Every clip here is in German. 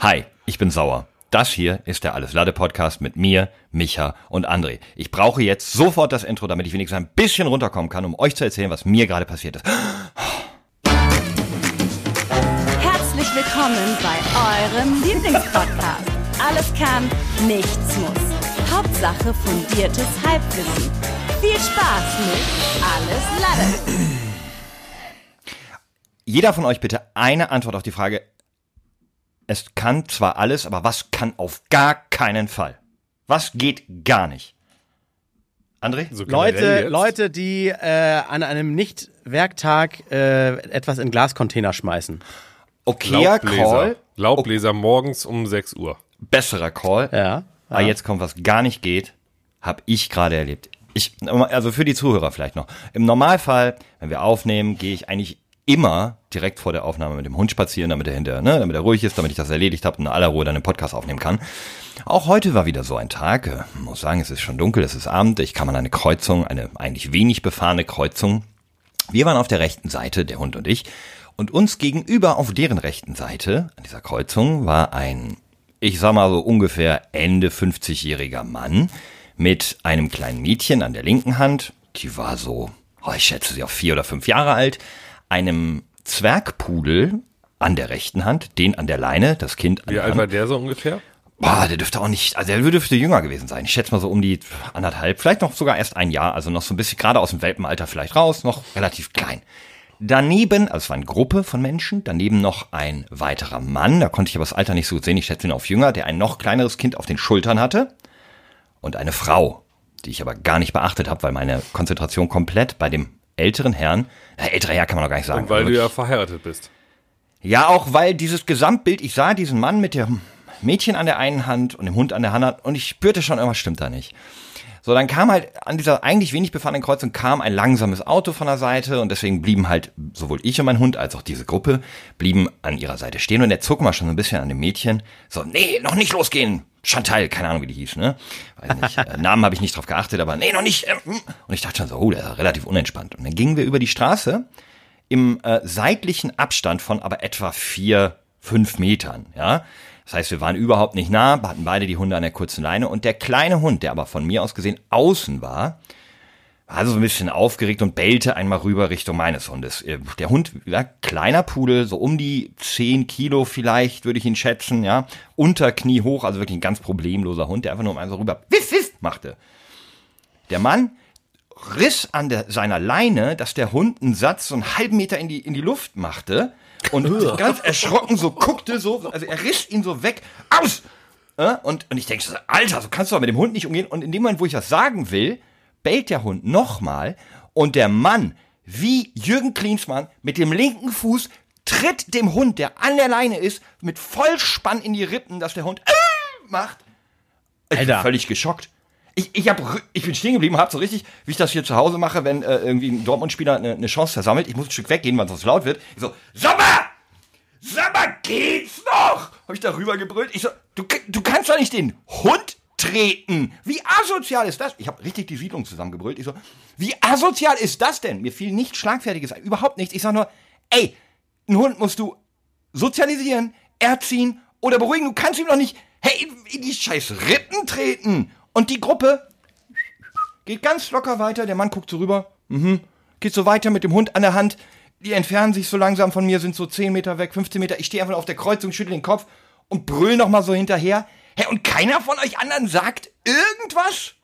Hi, ich bin sauer. Das hier ist der Alles Lade Podcast mit mir, Micha und André. Ich brauche jetzt sofort das Intro, damit ich wenigstens ein bisschen runterkommen kann, um euch zu erzählen, was mir gerade passiert ist. Herzlich willkommen bei eurem Lieblingspodcast. Alles kann, nichts muss. Hauptsache fundiertes Halbwissen. Viel Spaß mit Alles Lade. Jeder von euch bitte eine Antwort auf die Frage, es kann zwar alles, aber was kann auf gar keinen Fall? Was geht gar nicht? André? So Leute. Leute, die äh, an einem Nicht-Werktag äh, etwas in Glascontainer schmeißen. Okayer Laubbläser. Call, Laubbläser morgens um 6 Uhr. besserer Call. Ja. Aber jetzt kommt, was gar nicht geht, habe ich gerade erlebt. Ich, also für die Zuhörer vielleicht noch. Im Normalfall, wenn wir aufnehmen, gehe ich eigentlich immer direkt vor der Aufnahme mit dem Hund spazieren, damit er hinterher, ne, damit er ruhig ist, damit ich das erledigt habe und in aller Ruhe dann den Podcast aufnehmen kann. Auch heute war wieder so ein Tag. äh, Muss sagen, es ist schon dunkel, es ist Abend. Ich kam an eine Kreuzung, eine eigentlich wenig befahrene Kreuzung. Wir waren auf der rechten Seite, der Hund und ich, und uns gegenüber auf deren rechten Seite an dieser Kreuzung war ein, ich sag mal so ungefähr Ende 50-jähriger Mann mit einem kleinen Mädchen an der linken Hand, die war so, oh, ich schätze sie auf vier oder fünf Jahre alt, einem Zwergpudel an der rechten Hand, den an der Leine, das Kind an Wie der alt Hand. war der so ungefähr? Boah, der dürfte auch nicht, also der dürfte jünger gewesen sein. Ich schätze mal so um die anderthalb, vielleicht noch sogar erst ein Jahr, also noch so ein bisschen gerade aus dem Welpenalter vielleicht raus, noch relativ klein. Daneben, also es war eine Gruppe von Menschen, daneben noch ein weiterer Mann, da konnte ich aber das Alter nicht so gut sehen, ich schätze ihn auf jünger, der ein noch kleineres Kind auf den Schultern hatte und eine Frau, die ich aber gar nicht beachtet habe, weil meine Konzentration komplett bei dem älteren Herrn, na, älterer Herr kann man doch gar nicht sagen. Und weil aber du ja verheiratet bist. ja, auch weil dieses Gesamtbild, ich sah diesen Mann mit dem Mädchen an der einen Hand und dem Hund an der anderen und ich spürte schon, irgendwas stimmt da nicht. So, dann kam halt an dieser eigentlich wenig befahrenen Kreuzung kam ein langsames Auto von der Seite und deswegen blieben halt sowohl ich und mein Hund als auch diese Gruppe blieben an ihrer Seite stehen und der zog mal schon so ein bisschen an dem Mädchen. So, nee, noch nicht losgehen. Chantal, keine Ahnung, wie die hieß, ne? Weiß nicht. Äh, Namen habe ich nicht drauf geachtet, aber nee, noch nicht. ähm, hm. Und ich dachte schon so, oh, der ist relativ unentspannt. Und dann gingen wir über die Straße im äh, seitlichen Abstand von aber etwa vier, fünf Metern, ja. Das heißt, wir waren überhaupt nicht nah, hatten beide die Hunde an der kurzen Leine und der kleine Hund, der aber von mir aus gesehen außen war, war so ein bisschen aufgeregt und bellte einmal rüber Richtung meines Hundes. Äh, Der Hund, ja, kleiner Pudel, so um die 10 Kilo vielleicht, würde ich ihn schätzen, ja. Unterknie hoch, also wirklich ein ganz problemloser Hund, der einfach nur mal so rüber wiff, wiff machte. Der Mann riss an der, seiner Leine, dass der Hund einen Satz so einen halben Meter in die, in die Luft machte und ganz erschrocken so guckte, so, also er riss ihn so weg, aus! Äh, Und, und ich denke so, Alter, so kannst du doch mit dem Hund nicht umgehen. Und in dem Moment, wo ich das sagen will, bellt der Hund nochmal und der Mann, wie Jürgen Klinsmann, mit dem linken Fuß tritt dem Hund, der an der Leine ist, mit Vollspann in die Rippen, dass der Hund äh, macht. Ich bin Alter. völlig geschockt. Ich, ich, hab, ich bin stehen geblieben, hab so richtig, wie ich das hier zu Hause mache, wenn äh, irgendwie ein Dortmund-Spieler eine, eine Chance versammelt. Ich muss ein Stück weggehen, weil sonst laut wird. Ich so, Sommer! Sommer, geht's noch? Hab ich da rüber gebrüllt. Ich so, du, du kannst doch nicht den Hund treten. Wie asozial ist das? Ich habe richtig die Siedlung zusammengebrüllt. Ich so, wie asozial ist das denn? Mir fiel nichts Schlagfertiges ein, überhaupt nichts. Ich sag nur, ey, einen Hund musst du sozialisieren, erziehen oder beruhigen. Du kannst ihm doch nicht, hey, in die scheiß Rippen treten. Und die Gruppe geht ganz locker weiter. Der Mann guckt so rüber, mhm, geht so weiter mit dem Hund an der Hand. Die entfernen sich so langsam von mir, sind so 10 Meter weg, 15 Meter. Ich stehe einfach auf der Kreuzung, schüttel den Kopf und brüll noch mal so hinterher. Hä, und keiner von euch anderen sagt irgendwas?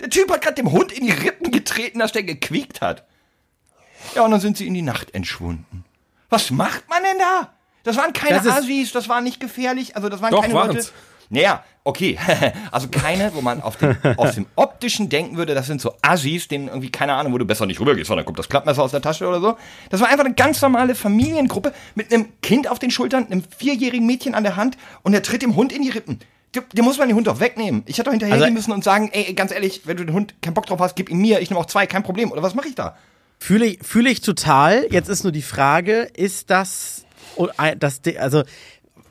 Der Typ hat gerade dem Hund in die Rippen getreten, dass der gequiekt hat. Ja, und dann sind sie in die Nacht entschwunden. Was macht man denn da? Das waren keine Das Assis, das war nicht gefährlich, also das waren Doch, keine waren's. Leute. Naja, okay. also keine, wo man auf dem, aus dem optischen denken würde, das sind so Assis, denen irgendwie, keine Ahnung, wo du besser nicht rübergehst, weil dann kommt das Klappmesser aus der Tasche oder so. Das war einfach eine ganz normale Familiengruppe mit einem Kind auf den Schultern, einem vierjährigen Mädchen an der Hand und der tritt dem Hund in die Rippen. Der muss man den Hund doch wegnehmen. Ich hätte doch hinterhergehen Also- müssen und sagen, ey, ganz ehrlich, wenn du den Hund keinen Bock drauf hast, gib ihn mir, ich nehme auch zwei, kein Problem. Oder was mache ich da? Fühle ich, fühle ich total. Jetzt ist nur die Frage, ist das, oh, das, also,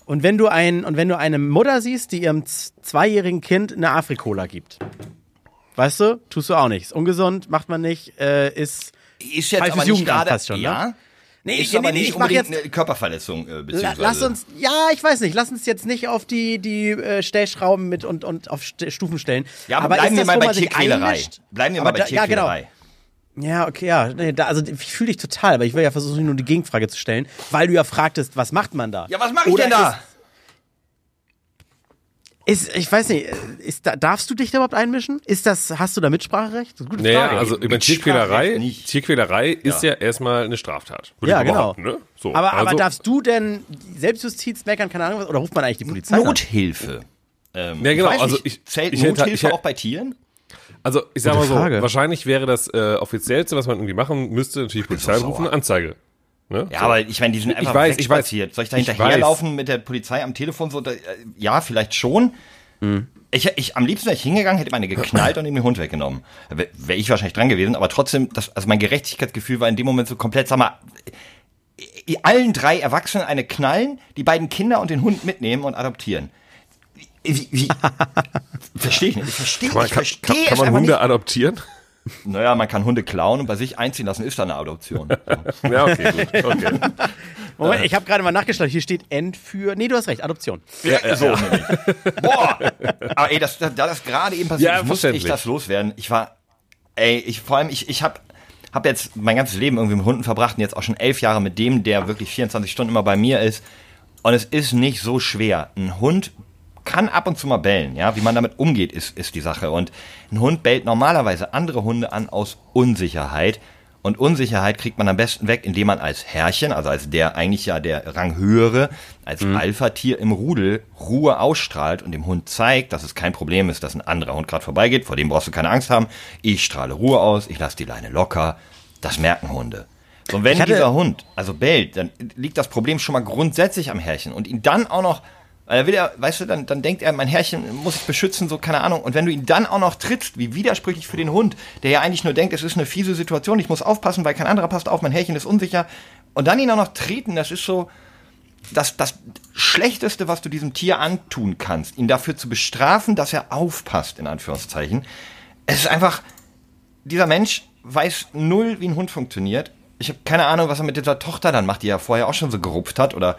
und wenn du ein, und wenn du eine Mutter siehst, die ihrem zweijährigen Kind eine Afrikola gibt, weißt du, tust du auch nicht. Ist ungesund, macht man nicht, äh, ist, Ist jetzt aber nicht gerade, fast schon, ne? Ja, Nee, ist nee, aber nee, nicht unbedingt jetzt- eine Körperverletzung, äh, beziehungsweise. lass uns, ja, ich weiß nicht, lass uns jetzt nicht auf die, die äh, Stellschrauben mit und, und auf St Stufen stellen. Ja, aber, bleiben ist wir mal bei Tierquälerei. Bleiben wir Aber mal bei da- ja, genau. Tierquälerei. Ja, okay, ja. Nee, da, also ich fühle dich total, aber ich will ja versuchen, nur die Gegenfrage zu stellen, weil du ja fragtest, was macht man da? Ja, was mache ich Oder denn da? Ist, ich weiß nicht, ist, da, darfst du dich da überhaupt einmischen? Ist das, hast du da Mitspracherecht? Das ist eine gute Naja, Frage. also über Tierquälerei. Tierquälerei ist ja erstmal eine Straftat. Würde ja, ich genau. Ne? So, aber, also, aber darfst du denn Selbstjustiz meckern, keine Ahnung was, oder ruft man eigentlich die Polizei? Nothilfe. Ähm, Ja, genau, Ich also ich- zählt ich hätte- Nothilfe ich hätte- auch bei Tieren? Also ich sag Gute mal so, Frage. wahrscheinlich wäre das äh, offiziellste, was man irgendwie machen müsste, natürlich Polizei rufen. Anzeige. Ne? Ja, so. aber ich meine, die sind einfach weiß, ich weiß. wegspaziert. Soll ich da hinterherlaufen mit der Polizei am Telefon? So, da, äh, ja, vielleicht schon. Hm. Ich, ich, am liebsten wäre ich hingegangen, hätte meine geknallt und ihm den Hund weggenommen. Wäre wär ich wahrscheinlich dran gewesen, aber trotzdem, das, also mein Gerechtigkeitsgefühl war in dem Moment so komplett, sag mal, allen drei Erwachsenen eine knallen, die beiden Kinder und den Hund mitnehmen und adoptieren. Wie, wie, verstehe ich nicht. Ich verstehe Kann man, ich kann, verstehe kann, kann man Hunde adoptieren? Naja, man kann Hunde klauen und bei sich einziehen lassen, ist da eine Adoption. Ja, okay, gut. Okay. Moment, ich habe gerade mal nachgeschlagen, hier steht Entführ. Nee, du hast recht, Adoption. Ja, so nämlich. Boah! Aber ey, das, da das gerade eben passiert Ja, ist, musste ich das loswerden. Ich war, ey, ich vor allem, ich, ich habe hab jetzt mein ganzes Leben irgendwie mit Hunden verbracht und jetzt auch schon elf Jahre mit dem, der wirklich 24 Stunden immer bei mir ist. Und es ist nicht so schwer. Ein Hund kann ab und zu mal bellen, ja. Wie man damit umgeht, ist, ist die Sache. Und ein Hund bellt normalerweise andere Hunde an aus Unsicherheit. Und Unsicherheit kriegt man am besten weg, indem man als Herrchen, also als der eigentlich ja der Ranghöhere, als Alpha-Tier im Rudel Ruhe ausstrahlt und dem Hund zeigt, dass es kein Problem ist, dass ein anderer Hund gerade vorbeigeht, vor dem brauchst du keine Angst haben. Ich strahle Ruhe aus, ich lasse die Leine locker. Das merken Hunde. So, und wenn hatte- dieser Hund also bellt, dann liegt das Problem schon mal grundsätzlich am Herrchen. Und ihn dann auch noch, weil er will ja, weißt du, dann, dann denkt er, mein Herrchen muss ich beschützen, so keine Ahnung. Und wenn du ihn dann auch noch trittst, wie widersprüchlich für den Hund, der ja eigentlich nur denkt, es ist eine fiese Situation, ich muss aufpassen, weil kein anderer passt auf, mein Herrchen ist unsicher. Und dann ihn auch noch treten, das ist so das, das Schlechteste, was du diesem Tier antun kannst, ihn dafür zu bestrafen, dass er aufpasst, in Anführungszeichen. Es ist einfach, dieser Mensch weiß null, wie ein Hund funktioniert. Ich habe keine Ahnung, was er mit dieser Tochter dann macht, die er vorher auch schon so gerupft hat oder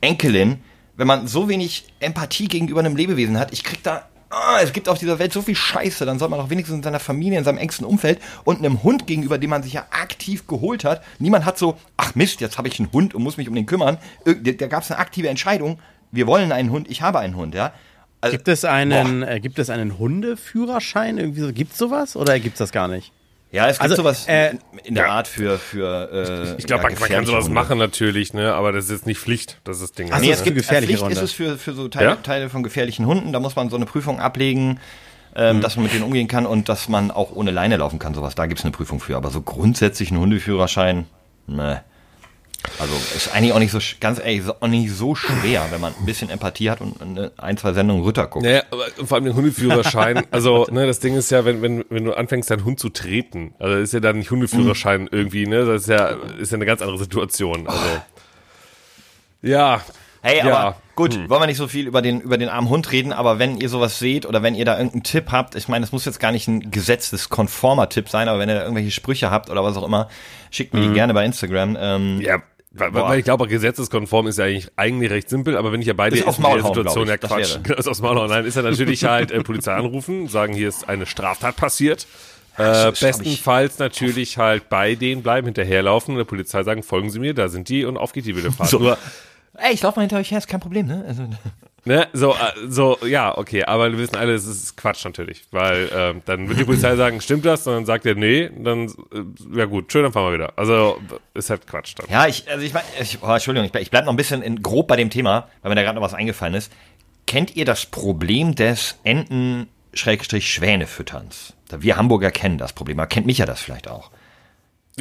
Enkelin. Wenn man so wenig Empathie gegenüber einem Lebewesen hat, ich krieg da, ah, es gibt auf dieser Welt so viel Scheiße, dann soll man doch wenigstens in seiner Familie, in seinem engsten Umfeld und einem Hund gegenüber, den man sich ja aktiv geholt hat. Niemand hat so, ach Mist, jetzt habe ich einen Hund und muss mich um den kümmern. Da gab es eine aktive Entscheidung. Wir wollen einen Hund, ich habe einen Hund, ja. Also, Gibt es einen, äh, gibt es einen Hundeführerschein? Irgendwie so, gibt's sowas oder gibt's das gar nicht? Ja, es gibt Also, sowas äh, in- der Art für, für äh, Ich glaube, ja, man, man kann sowas machen natürlich, ne? aber das ist jetzt nicht Pflicht, das ist das Ding. Also Nee, es gibt gefährliche Pflicht ist Hunde. es für, für so Teile, Ja? Teile von gefährlichen Hunden. Da muss man so eine Prüfung ablegen, ähm, Mhm. dass man mit denen umgehen kann und dass man auch ohne Leine laufen kann. Sowas, da gibt's eine Prüfung für. Aber so grundsätzlich ein Hundeführerschein, ne. Also ist eigentlich auch nicht so, ganz ehrlich, ist auch nicht so schwer, wenn man ein bisschen Empathie hat und eine, ein, zwei Sendungen Ritter guckt. Naja, aber vor allem den Hundeführerschein. Also, ne, das Ding ist ja, wenn, wenn, wenn du anfängst, deinen Hund zu treten, also ist ja dann nicht Hundeführerschein irgendwie, ne? Das ist ja, ist ja eine ganz andere Situation. Also. Ja. Hey, ja. aber gut, wollen wir nicht so viel über den, über den armen Hund reden, aber wenn ihr sowas seht oder wenn ihr da irgendeinen Tipp habt, ich meine, es muss jetzt gar nicht ein gesetztes, konformer Tipp sein, aber wenn ihr da irgendwelche Sprüche habt oder was auch immer, schickt mir die gerne bei Instagram. Ähm, Ja, weil, weil ich glaube, gesetzeskonform ist ja eigentlich, eigentlich recht simpel, aber wenn ich ja bei dir Ist in der Situation, ja. Das Quatsch, ist aufs Maul hauen, nein, ist ja natürlich halt äh, Polizei anrufen, sagen, hier ist eine Straftat passiert. Äh, bestenfalls natürlich halt bei denen bleiben, hinterherlaufen und der Polizei sagen, folgen Sie mir, da sind die und auf geht die wilde Fahrt. So. Nur, Ey, ich laufe mal hinter euch her, ist kein Problem, ne? Also, Ne, so, äh, so, ja, okay, aber wir wissen alle, es ist Quatsch natürlich, weil ähm, dann wird die Polizei sagen, stimmt das? Und dann sagt er, nee, dann, äh, ja gut, schön, dann fahren wir wieder. Also, ist halt Quatsch dann. ja, ich, also ich meine, ich, oh, Entschuldigung, ich, bleib- ich bleib noch ein bisschen in, grob bei dem Thema, weil mir da gerade noch was eingefallen ist. Kennt ihr das Problem des Enten-Schwänefütterns? Wir Hamburger kennen das Problem, aber kennt Micha das vielleicht auch?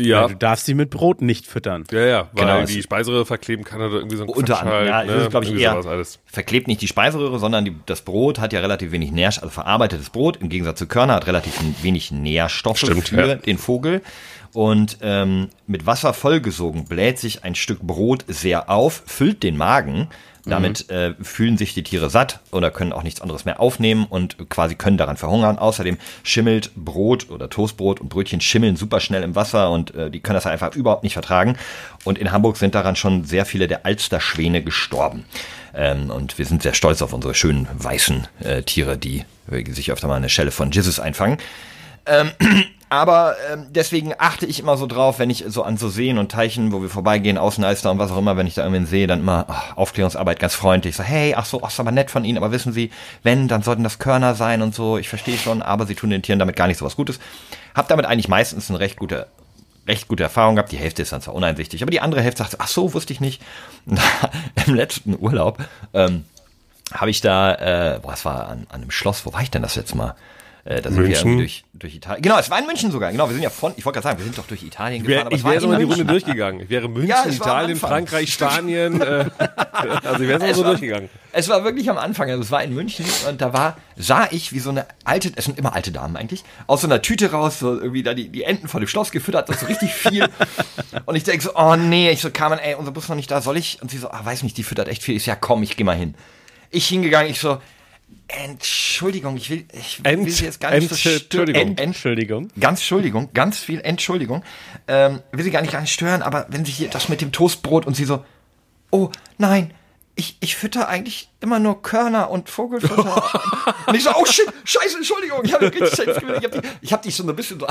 Ja, Du darfst sie mit Brot nicht füttern. ja, ja, weil Genau, die Speiseröhre verkleben kann oder irgendwie so ein Unter anderem, ja, halt, das ist, glaube ich, eher, sowas alles. verklebt nicht die Speiseröhre, sondern die, das Brot hat ja relativ wenig Nährstoffe, also verarbeitetes Brot, im Gegensatz zu Körner, hat relativ wenig Nährstoffe Stimmt, für ja. den Vogel. Und ähm, mit Wasser vollgesogen bläht sich ein Stück Brot sehr auf, füllt den Magen, Damit äh, fühlen sich die Tiere satt oder können auch nichts anderes mehr aufnehmen und quasi können daran verhungern. Außerdem schimmelt Brot oder Toastbrot und Brötchen schimmeln super schnell im Wasser und äh, die können das einfach überhaupt nicht vertragen. Und in Hamburg sind daran schon sehr viele der Alsterschwäne gestorben. Ähm, und wir sind sehr stolz auf unsere schönen weißen äh, Tiere, die äh, sich öfter mal eine Schelle von Jesus einfangen. Ähm, aber ähm, deswegen achte ich immer so drauf, wenn ich so an so Seen und Teichen, wo wir vorbeigehen, Außenalster und was auch immer, wenn ich da irgendwie sehe, dann immer ach, Aufklärungsarbeit ganz freundlich. So, hey, ach so, ach, ist aber nett von Ihnen, aber wissen Sie, wenn, dann sollten das Körner sein und so. Ich verstehe schon, aber Sie tun den Tieren damit gar nicht so was Gutes. Hab damit eigentlich meistens eine recht gute recht gute Erfahrung gehabt. Die Hälfte ist dann zwar uneinsichtig, aber die andere Hälfte sagt, ach so, wusste ich nicht. Im letzten Urlaub ähm, habe ich da, äh, boah, es war an, an einem Schloss, wo war ich denn das jetzt mal? Äh, da sind wir München? irgendwie durch, durch Italien. Genau, es war in München sogar. Genau, wir sind ja von, ich wollte gerade sagen, wir sind doch durch Italien gefahren, ich es war wäre in so die. Runde durchgegangen. Ich wäre München, Ja, Italien. Frankreich, Spanien. Äh, also ich wäre so Es so war- durchgegangen. Es war wirklich am Anfang, also es war in München und da war, sah ich wie so eine alte, es sind immer alte Damen eigentlich, aus so einer Tüte raus, so irgendwie da die, die Enten vor dem Schloss gefüttert, das so richtig viel. und ich denke so, oh nee, ich so, Carmen, ey, unser Bus ist noch nicht da, soll ich? Und sie so, ah, weiß nicht, die füttert echt viel. Ich so, ja komm, ich geh mal hin. Ich hingegangen, ich so, Entschuldigung, ich will, ich will Ent- sie jetzt gar nicht Entschuldigung. Ent- Ent- Entschuldigung. Ganz Entschuldigung, ganz viel Entschuldigung. Ähm, will sie gar nicht, stören, aber wenn sie hier das mit dem Toastbrot und sie so, oh nein, ich, ich fütter eigentlich immer nur Körner und Vogelfutter. und ich so, oh shit, scheiße, Entschuldigung, ich habe scheiße Ich hab die schon so ein bisschen so,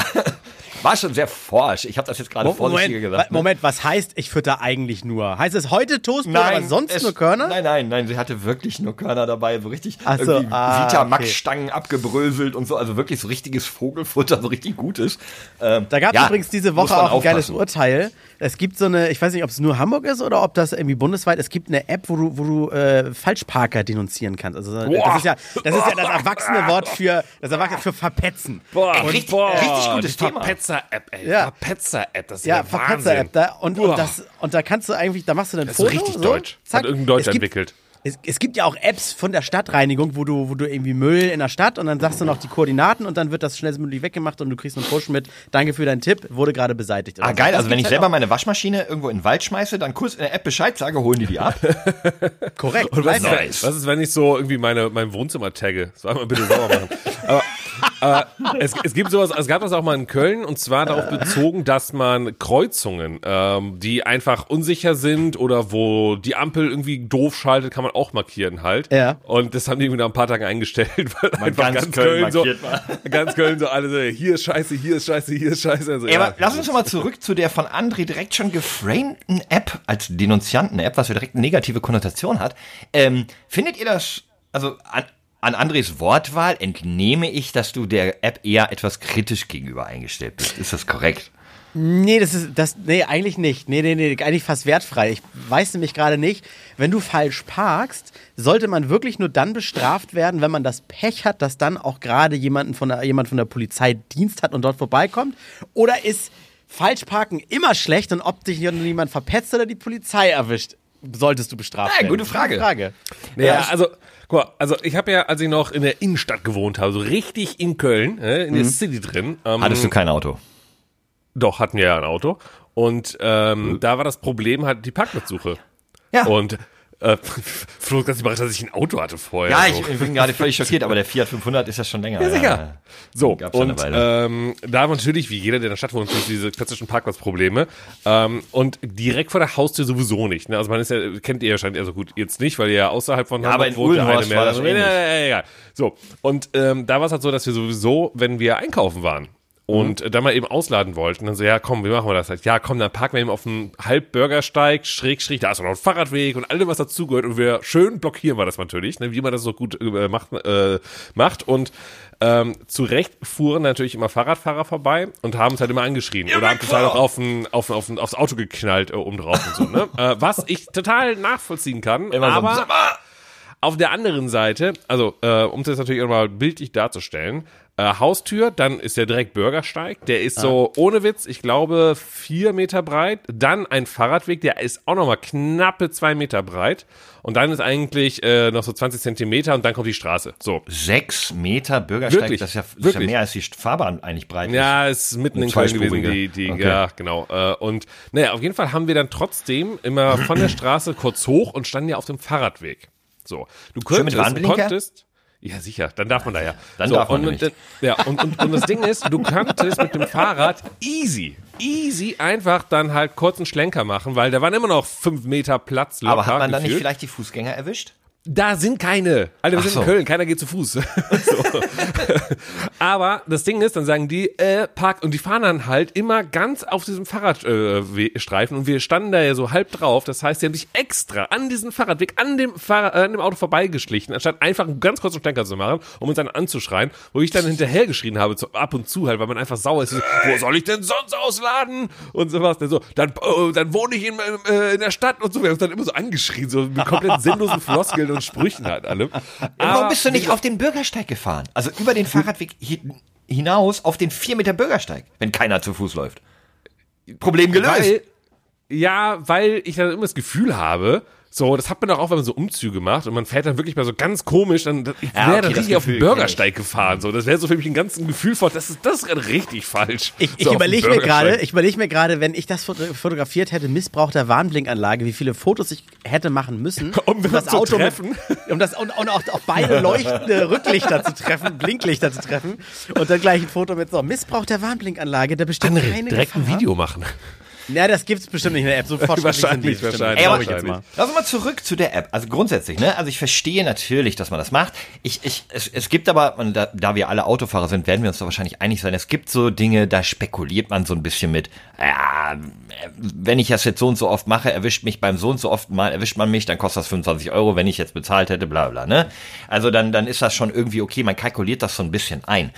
war schon sehr forsch. Ich habe das jetzt gerade vorsichtiger Moment, gesagt. ne? Moment, was heißt, ich fütter eigentlich nur? Heißt es heute Toastbrot, aber sonst es- nur Körner? Nein, nein, nein, sie hatte wirklich nur Körner dabei, so richtig Ach so, irgendwie ah, Vita okay. Abgebröselt und so, also wirklich so richtiges Vogelfutter, so richtig gutes. Ähm, Da gab es ja, übrigens diese Woche auch ein geiles aufpassen. Urteil. Es gibt so eine, ich weiß nicht, ob es nur Hamburg ist oder ob das irgendwie bundesweit, es gibt eine App, wo du, wo du äh, Falschparker denunzieren kannst. Also das Boah. ist ja das ist ja das erwachsene Wort für das erwachsene für verpetzen. Boah, richtig- richtig gutes Thema. Verpetzer-App, ey. Ja. Verpetzer-App, das ist Ja, ja, Verpetzer-App. Da, und, und, das, und da kannst du eigentlich, da machst du dann Das ist Foto. richtig so, deutsch. zack. Hat irgendein Deutscher Es gibt- entwickelt. Es, es gibt ja auch Apps von der Stadtreinigung, wo du, wo du irgendwie Müll in der Stadt und dann sagst du noch die Koordinaten und dann wird das schnellstmöglich weggemacht und du kriegst einen Push mit, danke für deinen Tipp, wurde gerade beseitigt. Ah, so. geil. Das Also wenn ich gibt's selber halt meine Waschmaschine irgendwo in den Wald schmeiße, dann kurz in der App Bescheid sage, holen die die ab. korrekt. Und was, ist, Nice. wenn, was ist, wenn ich so irgendwie meine, mein Wohnzimmer tagge? Das soll mal bitte sauber machen. Aber äh, es, es gibt sowas, es gab das auch mal in Köln und zwar darauf bezogen, dass man Kreuzungen, ähm, die einfach unsicher sind oder wo die Ampel irgendwie doof schaltet, kann man auch markieren halt. Ja. Und das haben die irgendwie nach ein paar Tagen eingestellt, weil einfach ganz ganz, Köln Köln, so, ganz Köln so alle so, hier ist scheiße, hier ist scheiße, hier ist scheiße. Also, Ey, ja. aber lass uns mal zurück zu der von André direkt schon geframten App als Denunzianten-App, was ja direkt eine negative Konnotation hat. Ähm, findet ihr das, also an, an Andres Wortwahl entnehme ich, dass du der App eher etwas kritisch gegenüber eingestellt bist. Ist das korrekt? Nee, das ist, das, nee, eigentlich nicht. Nee, nee, nee, eigentlich fast wertfrei. Ich weiß nämlich gerade nicht, wenn du falsch parkst, sollte man wirklich nur dann bestraft werden, wenn man das Pech hat, dass dann auch gerade jemanden von der, jemand von der Polizei Dienst hat und dort vorbeikommt? Oder ist Falschparken immer schlecht und ob dich jemand verpetzt oder die Polizei erwischt, solltest du bestraft Ja, werden? gute Frage. Frage. Ja, also, guck mal, also ich habe ja, als ich noch in der Innenstadt gewohnt habe, so richtig in Köln, äh, in der City drin. Ähm, Hattest du kein Auto? Doch, hatten wir ja ein Auto. Und ähm, da war das Problem halt die Parkplatzsuche. Ja. Und äh, Flo ganz überrascht, dass ich ein Auto hatte vorher. Ja, so. ich, ich bin gerade völlig schockiert, aber der Fiat 500 ist ja schon länger. Ja, sicher. So, Gab's schon und ähm, da haben natürlich, wie jeder, der in der Stadt wohnt, diese klassischen Parkplatzprobleme. Ähm, und direkt vor der Haustür sowieso nicht. Ne? Also man ist ja, kennt ihr ja wahrscheinlich also gut jetzt nicht, weil ihr ja außerhalb von Ja, aber in wohnt, der Uhlenhorst war das ja, ähnlich. ja, ja, ja, ja. So, und ähm, da war es halt so, dass wir sowieso, wenn wir einkaufen waren, und äh, dann mal eben ausladen wollten. Dann so, ja, komm, wie machen wir das halt? Ja, komm, dann parken wir eben auf dem Halbbürgersteig, schräg, schräg, da ist auch noch ein Fahrradweg und allem, was dazugehört. Und wir schön blockieren wir das natürlich, ne, wie man das so gut äh, macht, äh, macht. Und ähm, zu Recht fuhren natürlich immer Fahrradfahrer vorbei und haben es halt immer angeschrien. Oder haben total auch auf ein, auf, auf, ein- aufs Auto geknallt äh, oben drauf und so, ne? äh, was ich total nachvollziehen kann. Immer so, aber, mal, Auf der anderen Seite, also äh, um das natürlich auch mal bildlich darzustellen, äh, Haustür, dann ist der direkt Bürgersteig, der ist so ohne Witz, ich glaube vier Meter breit, dann ein Fahrradweg, der ist auch nochmal knappe zwei Meter breit und dann ist eigentlich äh, noch so 20 Zentimeter und dann kommt die Straße. So. Sechs Meter Bürgersteig, Wirklich, das ist ja, das ist ja wirklich. mehr als die Fahrbahn eigentlich breit ist. Ja, es ist mitten in Köln gewesen, die, die Okay. ja, genau. Äh, und naja, auf jeden Fall haben wir dann trotzdem immer von der Straße kurz hoch und standen ja auf dem Fahrradweg. So, du könntest, konntest, ja sicher, dann darf man da ja. Dann so, darf man und, und, ja, und, und, und das Ding ist, du könntest mit dem Fahrrad easy, easy einfach dann halt kurz einen Schlenker machen, weil da waren immer noch fünf Meter Platz locker Aber hat man dann nicht gefühlt. vielleicht die Fußgänger erwischt? Da sind keine. Alter, wir Ach sind so. in Köln, keiner geht zu Fuß. so. Aber das Ding ist, dann sagen die, äh, park, und die fahren dann halt immer ganz auf diesem Fahrradstreifen äh, Streifen und wir standen da ja so halb drauf. Das heißt, die haben sich extra an diesen Fahrradweg, an dem, Fahrrad, äh, an dem Auto vorbeigeschlichen, anstatt einfach einen ganz kurzen Schlenker zu machen, um uns dann anzuschreien, wo ich dann hinterher geschrien habe, so ab und zu halt, weil man einfach sauer ist. So, wo soll ich denn sonst ausladen? Und sowas. Dann so, dann, äh, dann wohne ich in, äh, in der Stadt und so. Wir haben uns dann immer so angeschrien, so mit komplett sinnlosen Floskeln und Sprüchen halt alle. Warum bist du nicht auf den Bürgersteig gefahren? Also über den Fahrradweg hi- hinaus auf den vier Meter Bürgersteig, wenn keiner zu Fuß läuft. Problem gelöst. Weil, ja, weil ich dann immer das Gefühl habe, so, das hat man doch auch, wenn man so Umzüge macht und man fährt dann wirklich mal so ganz komisch, dann ich Ja, wäre okay, dann richtig auf den Bürgersteig gefahren. So, das wäre so für mich ein ganzes Gefühl von, das ist, das ist richtig falsch. Ich, ich so überlege mir gerade, ich überlege mir gerade, wenn ich das foto- fotografiert hätte, Missbrauch der Warnblinkanlage, wie viele Fotos ich hätte machen müssen, Um das zu Auto treffen. Mit, um das und, und auch, auch beide leuchtende Rücklichter zu treffen, Blinklichter zu treffen und dann gleich ein Foto mit so Missbrauch der Warnblinkanlage, da bestimmt André, keine direkt ein Gefahr. Video machen. Ja, das gibt's bestimmt nicht in der App. Sofort Wahrscheinlich, wahrscheinlich. Ey, aber Glaube ich jetzt mal. Lass uns mal zurück zu der App. Also grundsätzlich, ne? Also ich verstehe natürlich, dass man das macht. Ich, ich, es, es gibt aber, und da, da wir alle Autofahrer sind, werden wir uns da wahrscheinlich einig sein. Es gibt so Dinge, da spekuliert man so ein bisschen mit, ja, wenn ich das jetzt so und so oft mache, erwischt mich beim so und so oft mal, erwischt man mich, dann kostet das 25 Euro, wenn ich jetzt bezahlt hätte, bla bla, ne? Also dann, dann ist das schon irgendwie okay, man kalkuliert das so ein bisschen ein.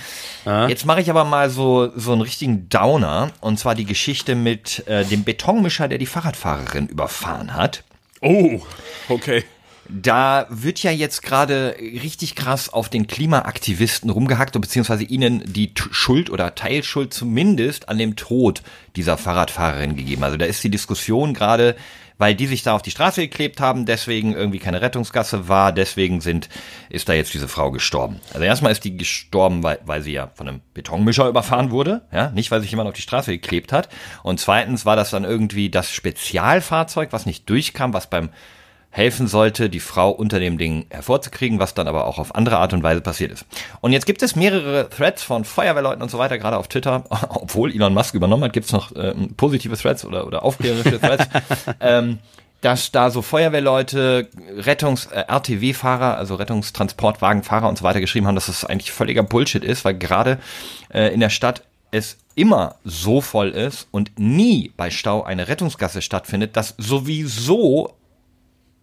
Jetzt mache ich aber mal so, so einen richtigen Downer, und zwar die Geschichte mit äh, dem Betonmischer, der die Fahrradfahrerin überfahren hat. Oh, okay. Da wird ja jetzt gerade richtig krass auf den Klimaaktivisten rumgehackt und beziehungsweise ihnen die Schuld oder Teilschuld zumindest an dem Tod dieser Fahrradfahrerin gegeben. Also da ist die Diskussion gerade, weil die sich da auf die Straße geklebt haben, deswegen irgendwie keine Rettungsgasse war, deswegen sind, ist da jetzt diese Frau gestorben. Also erstmal ist die gestorben, weil, weil sie ja von einem Betonmischer überfahren wurde, ja, nicht weil sich jemand auf die Straße geklebt hat. Und zweitens war das dann irgendwie das Spezialfahrzeug, was nicht durchkam, was beim helfen sollte, die Frau unter dem Ding hervorzukriegen, was dann aber auch auf andere Art und Weise passiert ist. Und jetzt gibt es mehrere Threads von Feuerwehrleuten und so weiter, gerade auf Twitter, obwohl Elon Musk übernommen hat, gibt es noch äh, positive Threads oder, oder aufklärerische Threads, ähm, dass da so Feuerwehrleute, Rettungs-, äh, RTW-Fahrer, also Rettungstransportwagenfahrer und so weiter geschrieben haben, dass das eigentlich völliger Bullshit ist, weil gerade äh, in der Stadt es immer so voll ist und nie bei Stau eine Rettungsgasse stattfindet, dass sowieso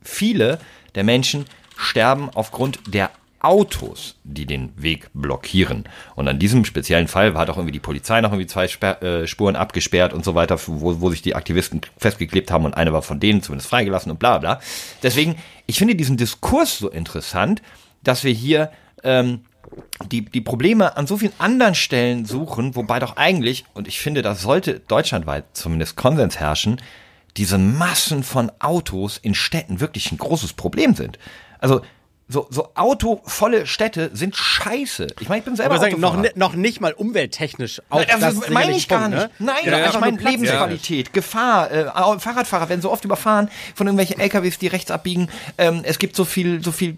viele der Menschen sterben aufgrund der Autos, die den Weg blockieren. Und an diesem speziellen Fall hat auch irgendwie die Polizei noch irgendwie zwei äh, Spuren abgesperrt und so weiter, wo, wo sich die Aktivisten festgeklebt haben und eine war von denen zumindest freigelassen und bla bla. Deswegen, ich finde diesen Diskurs so interessant, dass wir hier ähm, die, die Probleme an so vielen anderen Stellen suchen, wobei doch eigentlich, und ich finde, da sollte deutschlandweit zumindest Konsens herrschen, diese Massen von Autos in Städten wirklich ein großes Problem sind. Also so, so autovolle Städte sind scheiße. Ich meine, ich bin selber Aber sagen, noch, noch nicht mal umwelttechnisch. Auch Nein, das ist meine ich gar Punkt, nicht. ne? Nein, Ja, ja, ich meine Lebensqualität, Gefahr. Äh, Fahrradfahrer werden so oft überfahren von irgendwelchen LKWs, die rechts abbiegen. Ähm, es gibt so viel, so viel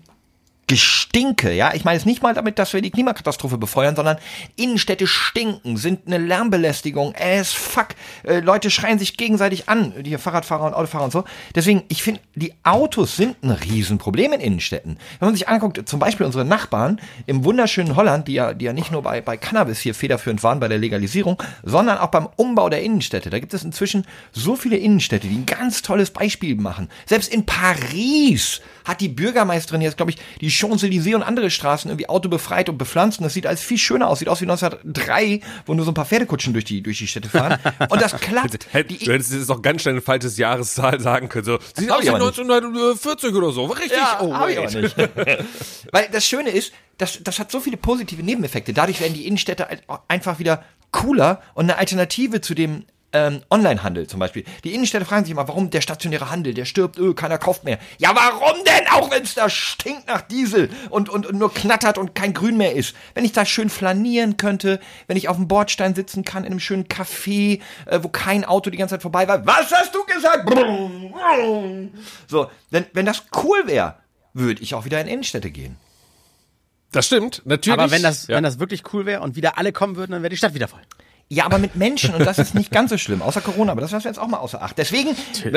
Gestinke, ja. Ich meine es nicht mal damit, dass wir die Klimakatastrophe befeuern, sondern Innenstädte stinken, sind eine Lärmbelästigung, as fuck. Äh, Leute schreien sich gegenseitig an, die hier Fahrradfahrer und Autofahrer und so. Deswegen, ich finde, die Autos sind ein Riesenproblem in Innenstädten. Wenn man sich anguckt, zum Beispiel unsere Nachbarn im wunderschönen Holland, die ja, die ja nicht nur bei, bei Cannabis hier federführend waren bei der Legalisierung, sondern auch beim Umbau der Innenstädte. Da gibt es inzwischen so viele Innenstädte, die ein ganz tolles Beispiel machen. Selbst in Paris hat die Bürgermeisterin jetzt, glaube ich, die Champs-Élysées und andere Straßen irgendwie autobefreit und bepflanzt und das sieht alles viel schöner aus. Sieht aus wie 1903, wo nur so ein paar Pferdekutschen durch die, durch die Städte fahren. Und das klappt. Die- Du hättest jetzt auch ganz schnell eine falsche Jahreszahl sagen können. So, sieht aus wie aber nicht. 1940 oder so. Richtig? Ja, oh, hab ich aber nicht. Weil das Schöne ist, das, das hat so viele positive Nebeneffekte. Dadurch werden die Innenstädte ein- einfach wieder cooler und eine Alternative zu dem ähm, Onlinehandel zum Beispiel. Die Innenstädte fragen sich immer, warum der stationäre Handel, der stirbt, öh, keiner kauft mehr. Ja, warum denn? Auch wenn es da stinkt nach Diesel und, und, und nur knattert und kein Grün mehr ist. Wenn ich da schön flanieren könnte, wenn ich auf dem Bordstein sitzen kann, in einem schönen Café, äh, wo kein Auto die ganze Zeit vorbei war. Was hast du gesagt? Brumm, brumm. So, wenn, wenn das cool wäre, würde ich auch wieder in Innenstädte gehen. Das stimmt, natürlich. Aber wenn das, ja. wenn das wirklich cool wäre und wieder alle kommen würden, dann wäre die Stadt wieder voll. Ja, aber mit Menschen und das ist nicht ganz so schlimm, außer Corona, aber das lassen wir jetzt auch mal außer Acht. Deswegen,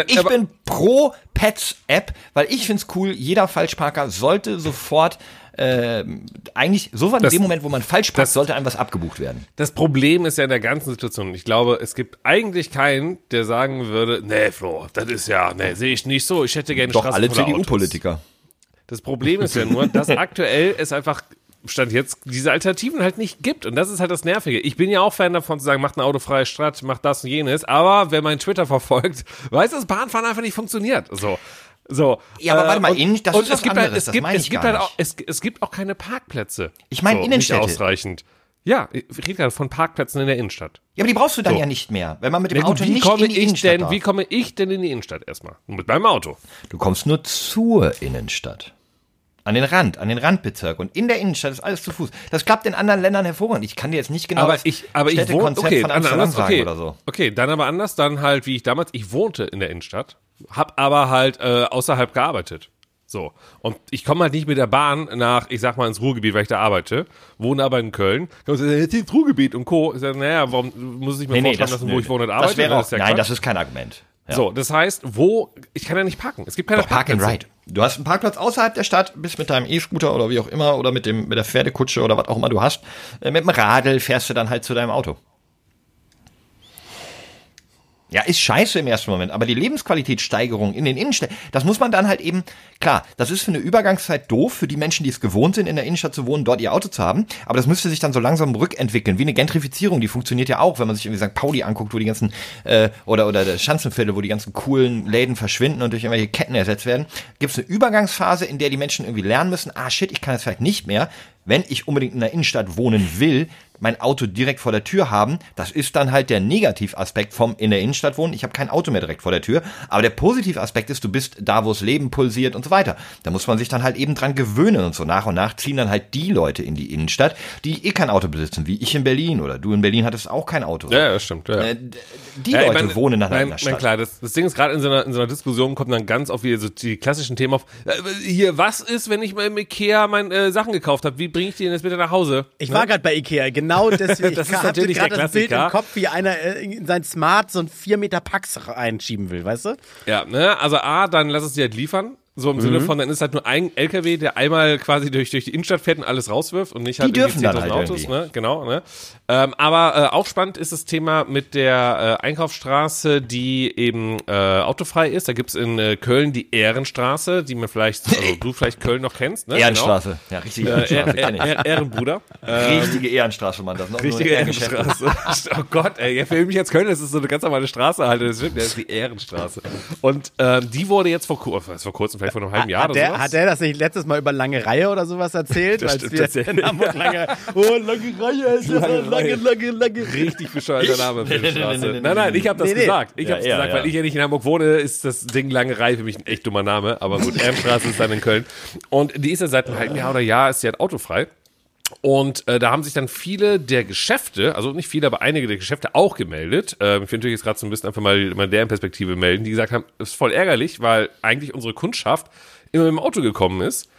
ich aber- bin pro Pets App, weil ich find's cool, jeder Falschparker sollte sofort ähm, eigentlich sofort in Das- dem Moment, wo man falsch parkt, das- sollte einem was abgebucht werden. Das Problem ist ja in der ganzen Situation. Ich glaube, es gibt eigentlich keinen, der sagen würde, nee, Flo, das ist ja, nee, sehe ich nicht so. Ich hätte gerne Straßen voller Autos. Das Problem ist ja nur, dass aktuell es einfach Stand jetzt diese Alternativen halt nicht gibt. Und das ist halt das Nervige. Ich bin ja auch Fan davon zu sagen, macht eine autofreie Stadt, macht das und jenes. Aber wer meinen Twitter verfolgt, weiß, dass Bahnfahren einfach nicht funktioniert. So. So. Ja, aber warte mal, und, Innen- das und ist es gibt anderes, halt, es das gibt, es gibt halt auch, es, es gibt auch keine Parkplätze. Ich meine so, Innenstädte. Nicht ausreichend. Ja, ich rede gerade von Parkplätzen in der Innenstadt. Ja, aber die brauchst du dann So. ja nicht mehr, wenn man mit dem gut, Auto nicht in die ich Innenstadt denn, wie komme ich denn in die Innenstadt erstmal? Mit meinem Auto. Du kommst nur zur Innenstadt. An den Rand, an den Randbezirk. Und in der Innenstadt ist alles zu Fuß. Das klappt in anderen Ländern hervorragend. Ich kann dir jetzt nicht genau aber das ich, aber ich wohne, okay, von Amsterdam anders, sagen okay, oder so. okay, dann aber anders, dann halt, wie ich damals, ich wohnte in der Innenstadt, hab aber halt äh, außerhalb gearbeitet. So. Und ich komme halt nicht mit der Bahn nach, ich sag mal, ins Ruhrgebiet, weil ich da arbeite, wohne aber in Köln. Man sagen, jetzt ins Ruhrgebiet und Co. Ich sag, naja, warum muss ich mir vorstellen lassen, wo ich wohne und arbeite? das wäre auch, ja Nein, Quatsch. das ist kein Argument. Ja. So, das heißt, wo, ich kann ja nicht parken. Es gibt keine Doch, Park and. Ride. Du hast einen Parkplatz außerhalb der Stadt, bist mit deinem E-Scooter oder wie auch immer oder mit dem mit der Pferdekutsche oder was auch immer du hast. Äh, mit dem Radl fährst du dann halt zu deinem Auto. Ja, ist scheiße im ersten Moment, aber die Lebensqualitätssteigerung in den Innenstädten, das muss man dann halt eben, klar, das ist für eine Übergangszeit doof, für die Menschen, die es gewohnt sind, in der Innenstadt zu wohnen, dort ihr Auto zu haben, aber das müsste sich dann so langsam rückentwickeln, wie eine Gentrifizierung, die funktioniert ja auch, wenn man sich irgendwie St. Pauli anguckt, wo die ganzen, äh, oder, oder der Schanzenviertel, wo die ganzen coolen Läden verschwinden und durch irgendwelche Ketten ersetzt werden, gibt es eine Übergangsphase, in der die Menschen irgendwie lernen müssen, ah shit, ich kann das vielleicht nicht mehr, wenn ich unbedingt in der Innenstadt wohnen will, mein Auto direkt vor der Tür haben. Das ist dann halt der Negativaspekt vom in der Innenstadt wohnen. Ich habe kein Auto mehr direkt vor der Tür. Aber der Positivaspekt ist, du bist da, wo das Leben pulsiert und so weiter. Da muss man sich dann halt eben dran gewöhnen und so nach und nach ziehen dann halt die Leute in die Innenstadt, die eh kein Auto besitzen, wie ich in Berlin oder du in Berlin hattest auch kein Auto. Ja, ja, das stimmt. Ja. Äh, die Ja, ich Leute mein, wohnen dann halt in der Stadt. Mein, klar, das, das Ding ist gerade in so einer in so einer Diskussion kommt dann ganz oft wieder so die klassischen Themen auf. Äh, hier, was ist, wenn ich mal im Ikea meine äh, Sachen gekauft habe? Wie bringe ich die denn jetzt bitte nach Hause? Ich war gerade bei Ikea, genau deswegen. Das ist ich hatte natürlich gerade der das Bild im Klassiker. Kopf, wie einer äh, in sein Smart so ein 4 Meter Pax reinschieben will, weißt du? Ja, ne? Also A, dann lass es dir halt liefern. So im Sinne Mhm. von, dann ist halt nur ein LKW, der einmal quasi durch, durch die Innenstadt fährt und alles rauswirft und nicht halt Die dürfen dann 10.000 halt Autos, irgendwie. ne? Genau, ne? Ähm, aber äh, auch spannend ist das Thema mit der äh, Einkaufsstraße, die eben äh, autofrei ist. Da gibt's in äh, Köln die Ehrenstraße, die man vielleicht, also du vielleicht Köln noch kennst, ne? Ehrenstraße. Ja, richtige Genau. Äh, Ehrenstraße. kenn ich. er, Ehrenbruder. Richtige Ehrenstraße, man das. Noch Richtige. Ehrenstraße. oh Gott, ey, ja, für mich als Kölner ist es so eine ganz normale Straße halt. Das ist, das ist die Ehrenstraße. Und ähm, die wurde jetzt vor, kur- vor kurzem, vielleicht vor einem halben Jahr Hat oder der, sowas. hat der das nicht letztes Mal über lange Reihe oder sowas erzählt? Das als stimmt wir in Hamburg lange, oh, lange Reihe, Alter, Lange lange, Reihe. lange, lange, Richtig bescheuerter Name für nee, Straße. nee, nee, nee, Nein, nein, ich habe das nee, nee. gesagt. Ich Ja, habe ja, gesagt, ja. weil ich ja nicht in Hamburg wohne, ist das Ding lange Reihe für mich ein echt dummer Name. Aber gut, Ehrenstraße ist dann in Köln. Und die ist ja seit einem halben Jahr oder Jahr ist sie halt autofrei. Und äh, da haben sich dann viele der Geschäfte, also nicht viele, aber einige der Geschäfte auch gemeldet. Ähm, ich will natürlich jetzt gerade so ein bisschen einfach mal, mal deren Perspektive melden, die gesagt haben, es ist voll ärgerlich, weil eigentlich unsere Kundschaft immer mit dem Auto gekommen ist.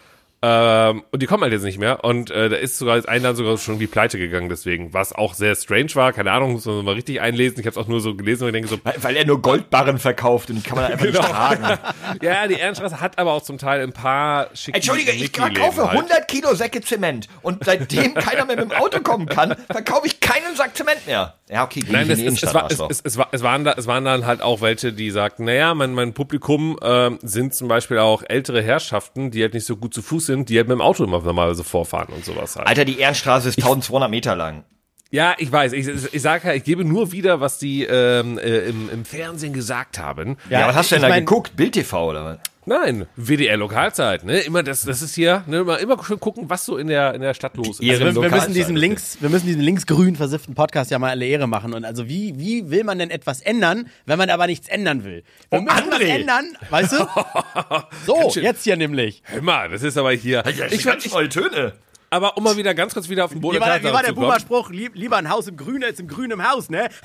Ähm, und die kommen halt jetzt nicht mehr. Und äh, da ist sogar ein Land sogar schon wie pleite gegangen deswegen. Was auch sehr strange war. Keine Ahnung, muss man mal richtig einlesen. Ich habe es auch nur so gelesen und ich denke so, Weil, weil er nur Goldbarren verkauft und die kann man einfach Genau. nicht tragen. ja, die Ehrenstraße hat aber auch zum Teil ein paar schicke Entschuldige, ich Mickey-Läden kaufe halt. 100 Kilo Säcke Zement und seitdem keiner mehr mit dem Auto kommen kann, verkaufe ich keinen Sack Zement mehr. Ja, okay, Nein, die es, war, es, es, war, es, waren da, es waren dann halt auch welche, die sagten, naja, mein, mein Publikum ähm, sind zum Beispiel auch ältere Herrschaften, die halt nicht so gut zu Fuß sind sind, die halt mit dem Auto immer normalerweise vorfahren und sowas halt. Alter, die Ehrenstraße ist 1200 Meter lang. Ja, ich weiß. Ich, ich sage ja, ich gebe nur wieder, was die ähm, äh, im, im Fernsehen gesagt haben. Ja, was hast du denn ich da mein- geguckt? Bild TV oder was? Nein, WDR Lokalzeit. Ne? Immer das, das ist hier, ne? immer, immer schön gucken, was so in der in der Stadt los ist. Also wir, wir müssen diesen links, wir müssen diesen linksgrün versifften Podcast ja mal alle Ehre machen. Und also wie, wie will man denn etwas ändern, wenn man aber nichts ändern will? Wir Oh, müssen was ändern, weißt du? So, jetzt hier nämlich. Hör mal, das ist aber hier. Ich ganz neue Töne. Aber um mal wieder ganz kurz wieder auf den Boden Wie war, der wie war der zu kommen. Boomer-Spruch? Lieb, lieber ein Haus im Grün als im Grün im Haus, ne?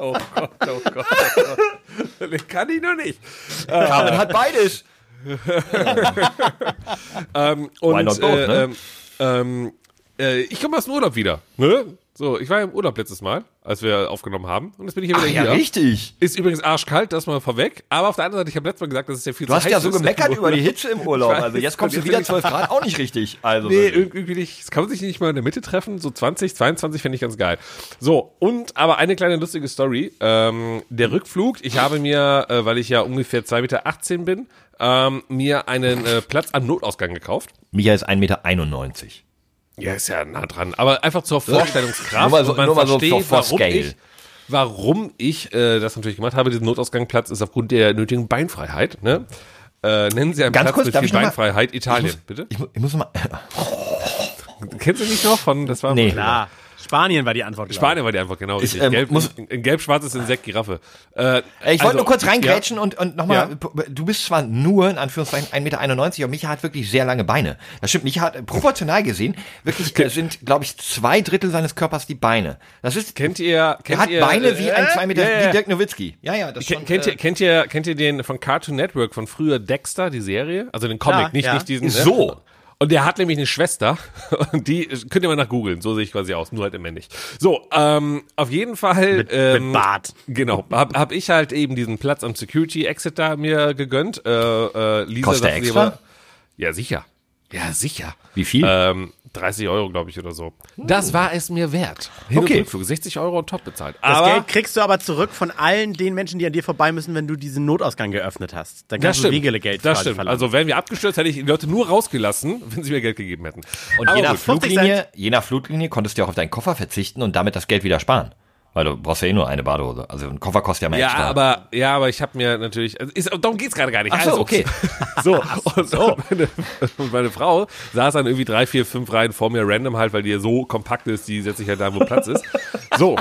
Oh Gott, oh Gott, oh Gott. Das kann ich noch nicht. Carmen hat beides. Ähm, und both, äh, ne? ähm, ähm, äh, ich komme aus dem Urlaub wieder. Ne? So, ich war ja im Urlaub letztes Mal, als wir aufgenommen haben. Und jetzt bin ich hier Ach wieder ja, hier. richtig. Ist übrigens arschkalt, das mal vorweg. Aber auf der anderen Seite, ich habe letztes Mal gesagt, dass es ja viel Du zu hast heiß ja so ist. gemeckert über die Hitze im Urlaub. Weiß. Also jetzt kommst du wieder jetzt 12 Grad, auch nicht richtig. Also Nee, irgendwie nicht. Das kann man sich nicht mal in der Mitte treffen. So 20, 22 fände ich ganz geil. So, und aber eine kleine lustige Story. Ähm, der Rückflug, ich habe mir, äh, weil ich ja ungefähr 2,18 Meter bin, ähm, mir einen äh, Platz am Notausgang gekauft. Micha ist 1,91 Meter. Ja, ist ja nah dran. Aber einfach zur Vorstellungskraft. Nur mal so- und man nur mal so versteht, for- for warum ich, warum ich äh, das natürlich gemacht habe. Diesen Notausgangplatz ist aufgrund der nötigen Beinfreiheit. Ne? Äh, nennen Sie einen Ganz Platz kurz, mit viel ich noch mal- Beinfreiheit Italien, Ich muss, bitte? Ich, ich muss mal. Kennst du nicht noch von, das war Nee. Klar. Spanien war die Antwort. glaub ich. Spanien war die Antwort, genau. richtig. ähm, gelb, muss- in, in gelb-schwarz ist Insekt, Giraffe. Äh, Ich wollte also, nur kurz reingrätschen ja. und, und nochmal, du bist zwar nur in Anführungszeichen 1,91 Meter, aber Micha hat wirklich sehr lange Beine. Das stimmt, Micha hat äh, proportional gesehen, wirklich äh, sind, glaube ich, zwei Drittel seines Körpers die Beine. Das ist, Kennt ihr, kennt er hat ihr, Beine äh, wie ein 2 Meter, ja, ja. wie Dirk Nowitzki. Ja, ja, das schon, kennt, äh, ihr, kennt, ihr, kennt ihr den von Cartoon Network von früher Dexter, die Serie? Also den Comic, Klar, nicht, ja. nicht diesen. ne? So. Und der hat nämlich eine Schwester und die könnt ihr mal nach googeln, so sehe ich quasi aus, nur halt im männlich. So, ähm, auf jeden Fall Mit, ähm, mit Bart. Genau, hab, hab ich halt eben diesen Platz am Security Exit da mir gegönnt. Äh, äh, Lisa Kostet extra? aber- ja, sicher. Ja, sicher. Wie viel? Ähm, 30 Euro, glaube ich, oder so. Das war es mir wert. Hin Okay. und Rückflug, 60 Euro und top bezahlt. Das Aber Geld kriegst du aber zurück von allen den Menschen, die an dir vorbei müssen, wenn du diesen Notausgang geöffnet hast. Dann das kannst du stimmt. Wegelegeld das stimmt. verlangen. Also wären wir abgestürzt, hätte ich die Leute nur rausgelassen, wenn sie mir Geld gegeben hätten. Und je nach gut. 50 Fluglinie, je nach Fluglinie konntest du auch auf deinen Koffer verzichten und damit das Geld wieder sparen. Weil du brauchst ja eh nur eine Badehose. Also ein Koffer kostet ja mehr Ja, extra. aber ja, aber ich habe mir natürlich, also ist, darum geht's gerade gar nicht. Ach so, also, okay. So, und, und, meine, und meine Frau saß dann irgendwie drei, vier, fünf Reihen vor mir random halt, weil die ja so kompakt ist, die setzt sich halt da, wo Platz ist. So.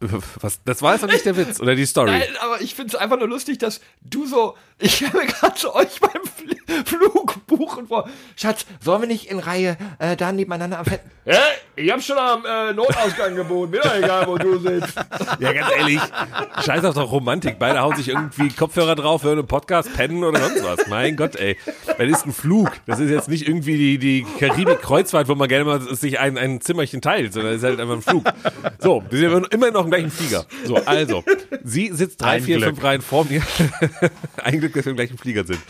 Was, das war jetzt noch nicht der Witz oder die Story. Nein, aber ich finde es einfach nur lustig, dass du so, ich stelle mir gerade zu euch beim Fl Flug buchen vor. Schatz, sollen wir nicht in Reihe äh, da nebeneinander am Fetten? Ja, ich hab schon am äh, Notausgang geboten, mir doch egal, wo du sitzt. Ja, ganz ehrlich, scheiß auf doch Romantik. Beide hauen sich irgendwie Kopfhörer drauf, hören einen Podcast, pennen oder sonst was. Mein Gott, ey. Das ist ein Flug. Das ist jetzt nicht irgendwie die, die Karibik-Kreuzfahrt, wo man gerne mal sich ein, ein Zimmerchen teilt, sondern es ist halt einfach ein Flug. So, wir sind immer noch im gleichen Flieger. So, also, sie sitzt drei, Ein vier, Glück. fünf Reihen vor mir. ein Glück, dass wir im gleichen Flieger sind.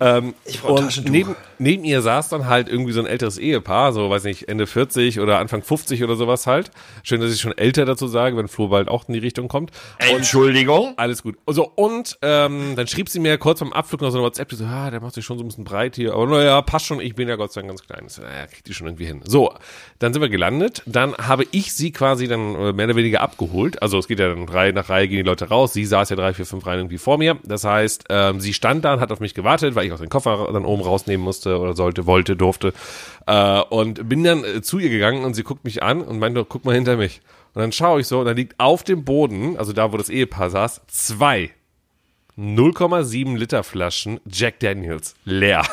Ähm, und neben, neben ihr saß dann halt irgendwie so ein älteres Ehepaar, so, weiß nicht, Ende 40 oder Anfang 50 oder sowas halt. Schön, dass ich schon älter dazu sage, wenn Flo bald auch in die Richtung kommt. Entschuldigung. Alles gut. So, und ähm, dann schrieb sie mir kurz beim Abflug noch so eine WhatsApp, die so, ah, der macht sich schon so ein bisschen breit hier. Aber naja, passt schon, ich bin ja Gott sei Dank ganz klein. Ich So, naja, kriegt die schon irgendwie hin. So, dann sind wir gelandet. Dann habe ich sie quasi dann äh, mehr oder weniger abgeholt. Also es geht ja dann Reihe nach Reihe, gehen die Leute raus. Sie saß ja drei, vier, fünf Reihen irgendwie vor mir. Das heißt, ähm, sie stand da und hat auf mich gewartet, weil ich auch den Koffer dann oben rausnehmen musste oder sollte, wollte, durfte. Äh, und bin dann äh, zu ihr gegangen und sie guckt mich an und meinte, guck mal hinter mich. Und dann schaue ich so und da liegt auf dem Boden, also da, wo das Ehepaar saß, zwei 0,7 Liter Flaschen Jack Daniels leer.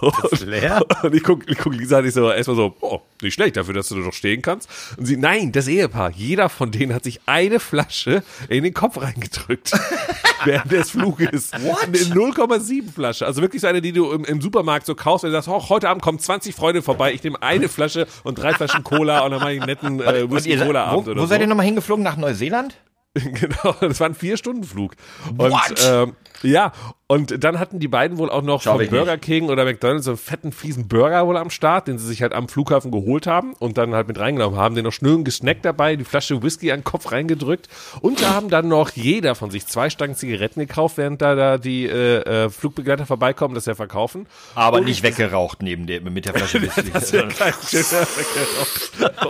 Und, leer? Und ich guck, ich guck Lisa nicht so erstmal so, oh, nicht schlecht dafür, dass du noch stehen kannst. Und sie, nein, das Ehepaar, jeder von denen hat sich eine Flasche in den Kopf reingedrückt. während des Fluges. What? Eine 0,7 Flasche. Also wirklich so eine, die du im, im Supermarkt so kaufst und du sagst, oh, heute Abend kommen 20 Freunde vorbei, ich nehme eine Flasche und drei Flaschen Cola und dann mache ich einen netten äh, Und Whisky-Cola-Abend wo, wo so. seid ihr nochmal hingeflogen? Nach Neuseeland? Genau, das war ein Vier-Stunden-Flug. Und What? ähm, ja, Und dann hatten die beiden wohl auch noch Schau von Burger King oder McDonalds so einen fetten, fiesen Burger wohl am Start, den sie sich halt am Flughafen geholt haben und dann halt mit reingenommen haben. Den noch schnell gesnackt dabei, die Flasche Whisky an den Kopf reingedrückt. Und da haben dann noch jeder von sich zwei Stangen Zigaretten gekauft, während da, da die äh, äh, Flugbegleiter vorbeikommen, das ja verkaufen. Aber nicht weggeraucht neben der, mit der Flasche Whisky. Das schöner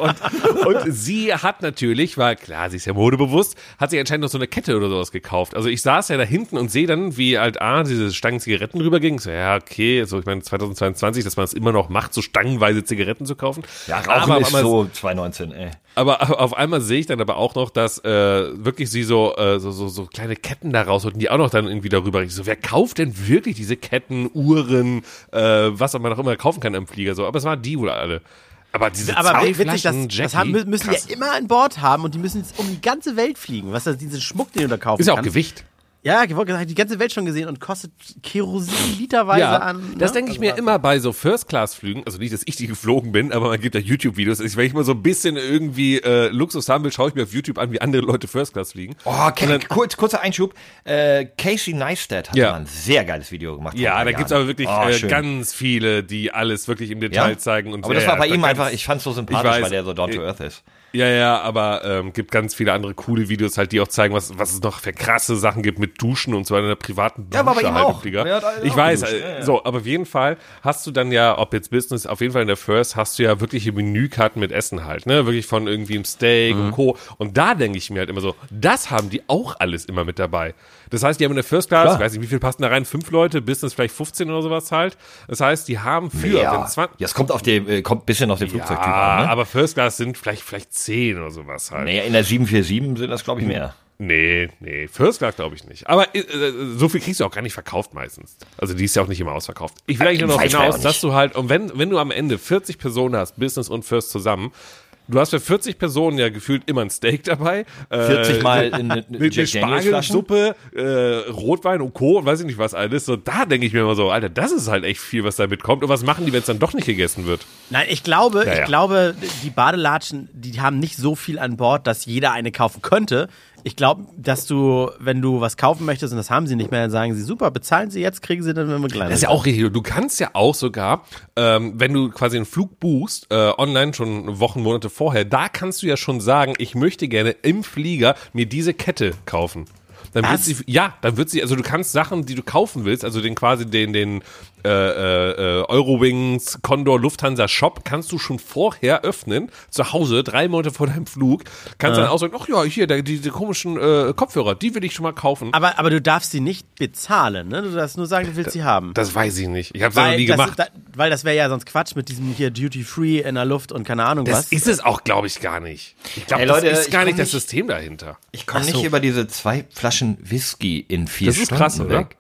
und, und sie hat natürlich, weil klar, sie ist ja modebewusst, hat sich anscheinend noch so eine Kette oder sowas gekauft. Also ich saß ja da hinten und sehe dann, wie halt A, diese Stangen Zigaretten rüberging. So, ja, okay, so ich meine 2022, dass man es immer noch macht, so stangenweise Zigaretten zu kaufen. Ja, Rauchen aber, ist aber, so 2019, ey. aber auf einmal sehe ich dann aber auch noch, dass äh, wirklich sie so, äh, so, so, so kleine Ketten da rausholen, die auch noch dann irgendwie darüber riechen. So, wer kauft denn wirklich diese Ketten, Uhren, äh, was man auch immer kaufen kann am Flieger? So, aber es waren die wohl alle. Aber diese Aber zwei witzig, das, Flaschen das Jackie, haben, müssen krass. die ja immer an Bord haben und die müssen jetzt um die ganze Welt fliegen. Was ist diesen Schmuck, den du da kaufen Ist ja auch kannst. Gewicht. Ja, ich wollte gesagt, die ganze Welt schon gesehen und kostet Kerosin literweise Ja, an. das ne? denke ich mir immer bei so First-Class-Flügen, also nicht, dass ich die geflogen bin, aber man gibt da YouTube-Videos. Also Wenn ich mal so ein bisschen irgendwie äh, Luxus haben will, schaue ich mir auf YouTube an, wie andere Leute First-Class fliegen. Oh, Ke- kurz, kurzer Einschub. Äh, Casey Neistat hat Ja. mal ein sehr geiles Video gemacht. Ja, da gibt's Jahren. aber wirklich Oh, äh, ganz viele, die alles wirklich im Detail zeigen. Und aber ja, das war ja, bei ihm einfach, ich fand's so sympathisch, weiß. weil der so down to earth ist. Ja, ja, aber ähm, gibt ganz viele andere coole Videos halt, die auch zeigen, was, was es noch für krasse Sachen gibt mit Duschen und so in der privaten Dusche Ja, war bei ihm halt auch. halt ich auch weiß, äh, ja, ja. so, aber auf jeden Fall hast du dann ja, ob jetzt Business, auf jeden Fall in der First hast du ja wirkliche Menükarten mit Essen halt, ne, wirklich von irgendwie einem Steak Mhm. und Co. Und da denke ich mir halt immer so, das haben die auch alles immer mit dabei. Das heißt, die haben in der First Class, Klar. ich weiß nicht, wie viel passen da rein, fünf Leute, Business vielleicht 15 oder sowas halt. Das heißt, die haben für, Ja, wenn 20, ja, es kommt auf dem, äh, kommt ein bisschen auf den Flugzeugtyp an, ne? aber First Class sind vielleicht, vielleicht 10 oder sowas halt. Naja, in der 747 sind das, glaube ich, mehr. Nee, nee, First Class glaube ich nicht. Aber äh, so viel kriegst du auch gar nicht verkauft meistens. Also die ist ja auch nicht immer ausverkauft. Ich will eigentlich nur noch hinaus, dass du halt, und wenn, wenn du am Ende 40 Personen hast, Business und First zusammen, du hast für 40 Personen ja gefühlt immer ein Steak dabei. äh, 40 Mal in eine Flaschen. Spargelsuppe, äh, Rotwein und Co. und weiß ich nicht was alles. So, da denke ich mir immer so, Alter, das ist halt echt viel, was da mitkommt. Und was machen die, wenn es dann doch nicht gegessen wird? Nein, ich glaube, Ja, ich glaube, die Badelatschen, die haben nicht so viel an Bord, dass jeder eine kaufen könnte. Ich glaube, dass du, wenn du was kaufen möchtest und das haben sie nicht mehr, dann sagen sie, super, bezahlen sie jetzt, kriegen sie dann, wenn wir kleiner Das ist ja auch richtig. Du kannst ja auch sogar, ähm, wenn du quasi einen Flug buchst, äh, online schon Wochen, Monate vorher, da kannst du ja schon sagen, ich möchte gerne im Flieger mir diese Kette kaufen. Dann wird Was? sie, ja, dann wird sie, also du kannst Sachen, die du kaufen willst, also den quasi den, den äh, äh, Eurowings, Condor, Lufthansa Shop, kannst du schon vorher öffnen, zu Hause, drei Monate vor deinem Flug, kannst dann auch sagen, ach ja, hier, da, diese komischen äh, Kopfhörer, die will ich schon mal kaufen. Aber, aber du darfst sie nicht bezahlen, ne? Du darfst nur sagen, du willst sie haben. das weiß ich nicht. Ich habe es ja noch nie das, gemacht. Da, weil das wäre ja sonst Quatsch mit diesem hier Duty Free in der Luft und keine Ahnung Das was. ist es auch, glaube ich, gar nicht. Ich glaube, das Leute, ist gar nicht das System dahinter. Ich komme so. nicht über diese zwei Flaschen Whisky in vier Das Stunden krass, weg.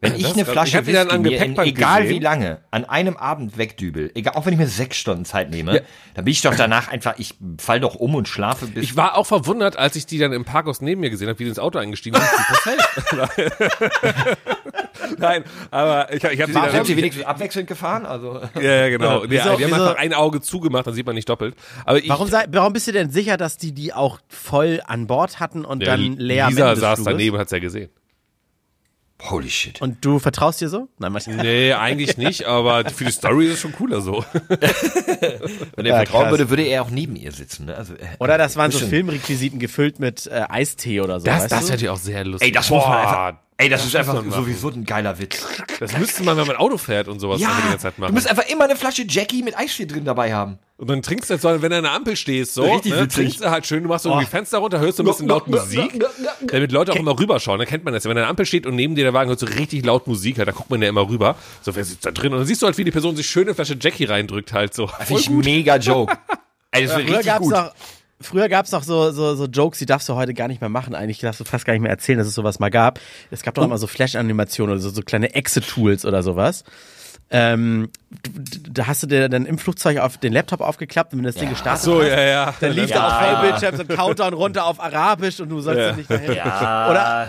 Wenn ich Das eine. Flasche Ich Whisky mir in, egal gesehen. wie lange, an einem Abend wegdübel, egal, auch wenn ich mir sechs Stunden Zeit nehme, dann bin ich doch danach einfach, ich fall doch um und schlafe bis... Ich war auch verwundert, als ich die dann im Parkhaus neben mir gesehen habe, wie die ins Auto eingestiegen sind. Nein, aber ich, ich habe dann... sind sie wenigstens abwechselnd gefahren? Also, ja, ja, genau. Wieso- Ja, die haben wieso- einfach ein Auge zugemacht, dann sieht man nicht doppelt. Aber ich, warum, sei, warum bist du denn sicher, dass die die auch voll an Bord hatten und Ja, dann leer Lisa saß Fluges? daneben, hat's ja gesehen. holy shit. Und du vertraust dir so? Nein, was? Nee, eigentlich nicht, aber für die Story ist es schon cooler so. Wenn er vertrauen krass. würde, würde er auch neben ihr sitzen. Ne? Also, äh, Oder das waren so Filmrequisiten gefüllt mit äh, Eistee oder so. Das, weißt das du? wäre natürlich auch sehr lustig. Ey, das muss man einfach... Ey, das, ist einfach sowieso ein geiler Witz. Das müsste man, wenn man Auto fährt und sowas einfach die Ja, ganze Zeit du machen. musst einfach immer eine Flasche Jackie mit Eistee drin dabei haben. Und dann trinkst du jetzt, so, wenn du an der Ampel stehst, so, Richtig ne, witzig. trinkst du halt schön, du machst so irgendwie Oh. Fenster runter, hörst so ein bisschen laut Musik, damit Leute auch immer rüberschauen. Da kennt man das ja. Wenn an der Ampel steht und neben dir der Wagen hört so richtig laut Musik, halt, da guckt man ja immer rüber. So, wer sitzt da drin? Und dann siehst du halt, wie die Person sich schön eine Flasche Jackie reindrückt, halt so. Finde ich mega Joke. Ey, das Früher richtig gab's gut. noch, früher gab's noch so, so, so Jokes, die darfst du heute gar nicht mehr machen. Eigentlich darfst du fast gar nicht mehr erzählen, dass es sowas mal gab. Es gab doch immer so Flash-Animationen oder so, so kleine Exit-Tools oder sowas. Ähm, da hast du dir dann im Flugzeug auf den Laptop aufgeklappt und wenn das Ding gestartet So, hast, ja, ja. dann lief Ja. da auf Vollbildschirm so ein Countdown runter auf Arabisch und du sollst Ja. nicht dahin. Ja, Oder-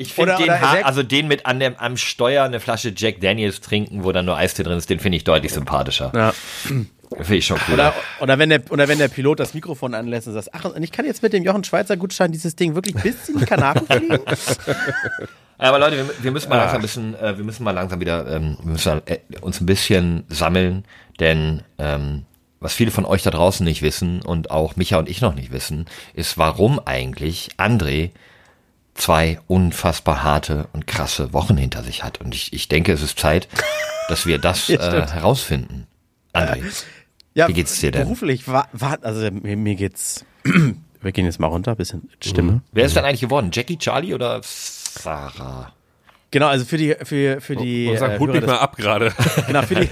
ich finde den, oder also den mit an dem, am Steuer eine Flasche Jack Daniels trinken, wo dann nur Eistee drin ist, den finde ich deutlich sympathischer. Ja. Finde ich schon cool. Oder, oder, wenn der, oder wenn der Pilot das Mikrofon anlässt und sagt, ach, und ich kann jetzt mit dem Jochen Schweizer Gutschein dieses Ding wirklich bis in die Kanaren fliegen? Aber Leute, wir, wir müssen mal langsam ein bisschen, äh, wir müssen mal langsam wieder, ähm, wir müssen äh, uns ein bisschen sammeln, denn ähm, was viele von euch da draußen nicht wissen und auch Micha und ich noch nicht wissen, ist, warum eigentlich André zwei unfassbar harte und krasse Wochen hinter sich hat. Und ich, ich denke, es ist Zeit, dass wir das äh, herausfinden. André, Ja, Wie geht's dir denn? Beruflich war, war also mir, mir geht's, wir gehen jetzt mal runter, bisschen Stimme. wer ist denn eigentlich geworden? Jackie, Charlie oder Sarah? Genau, also für die, für, für die, Und sag, äh, hut mich mal ab gerade. genau, für die,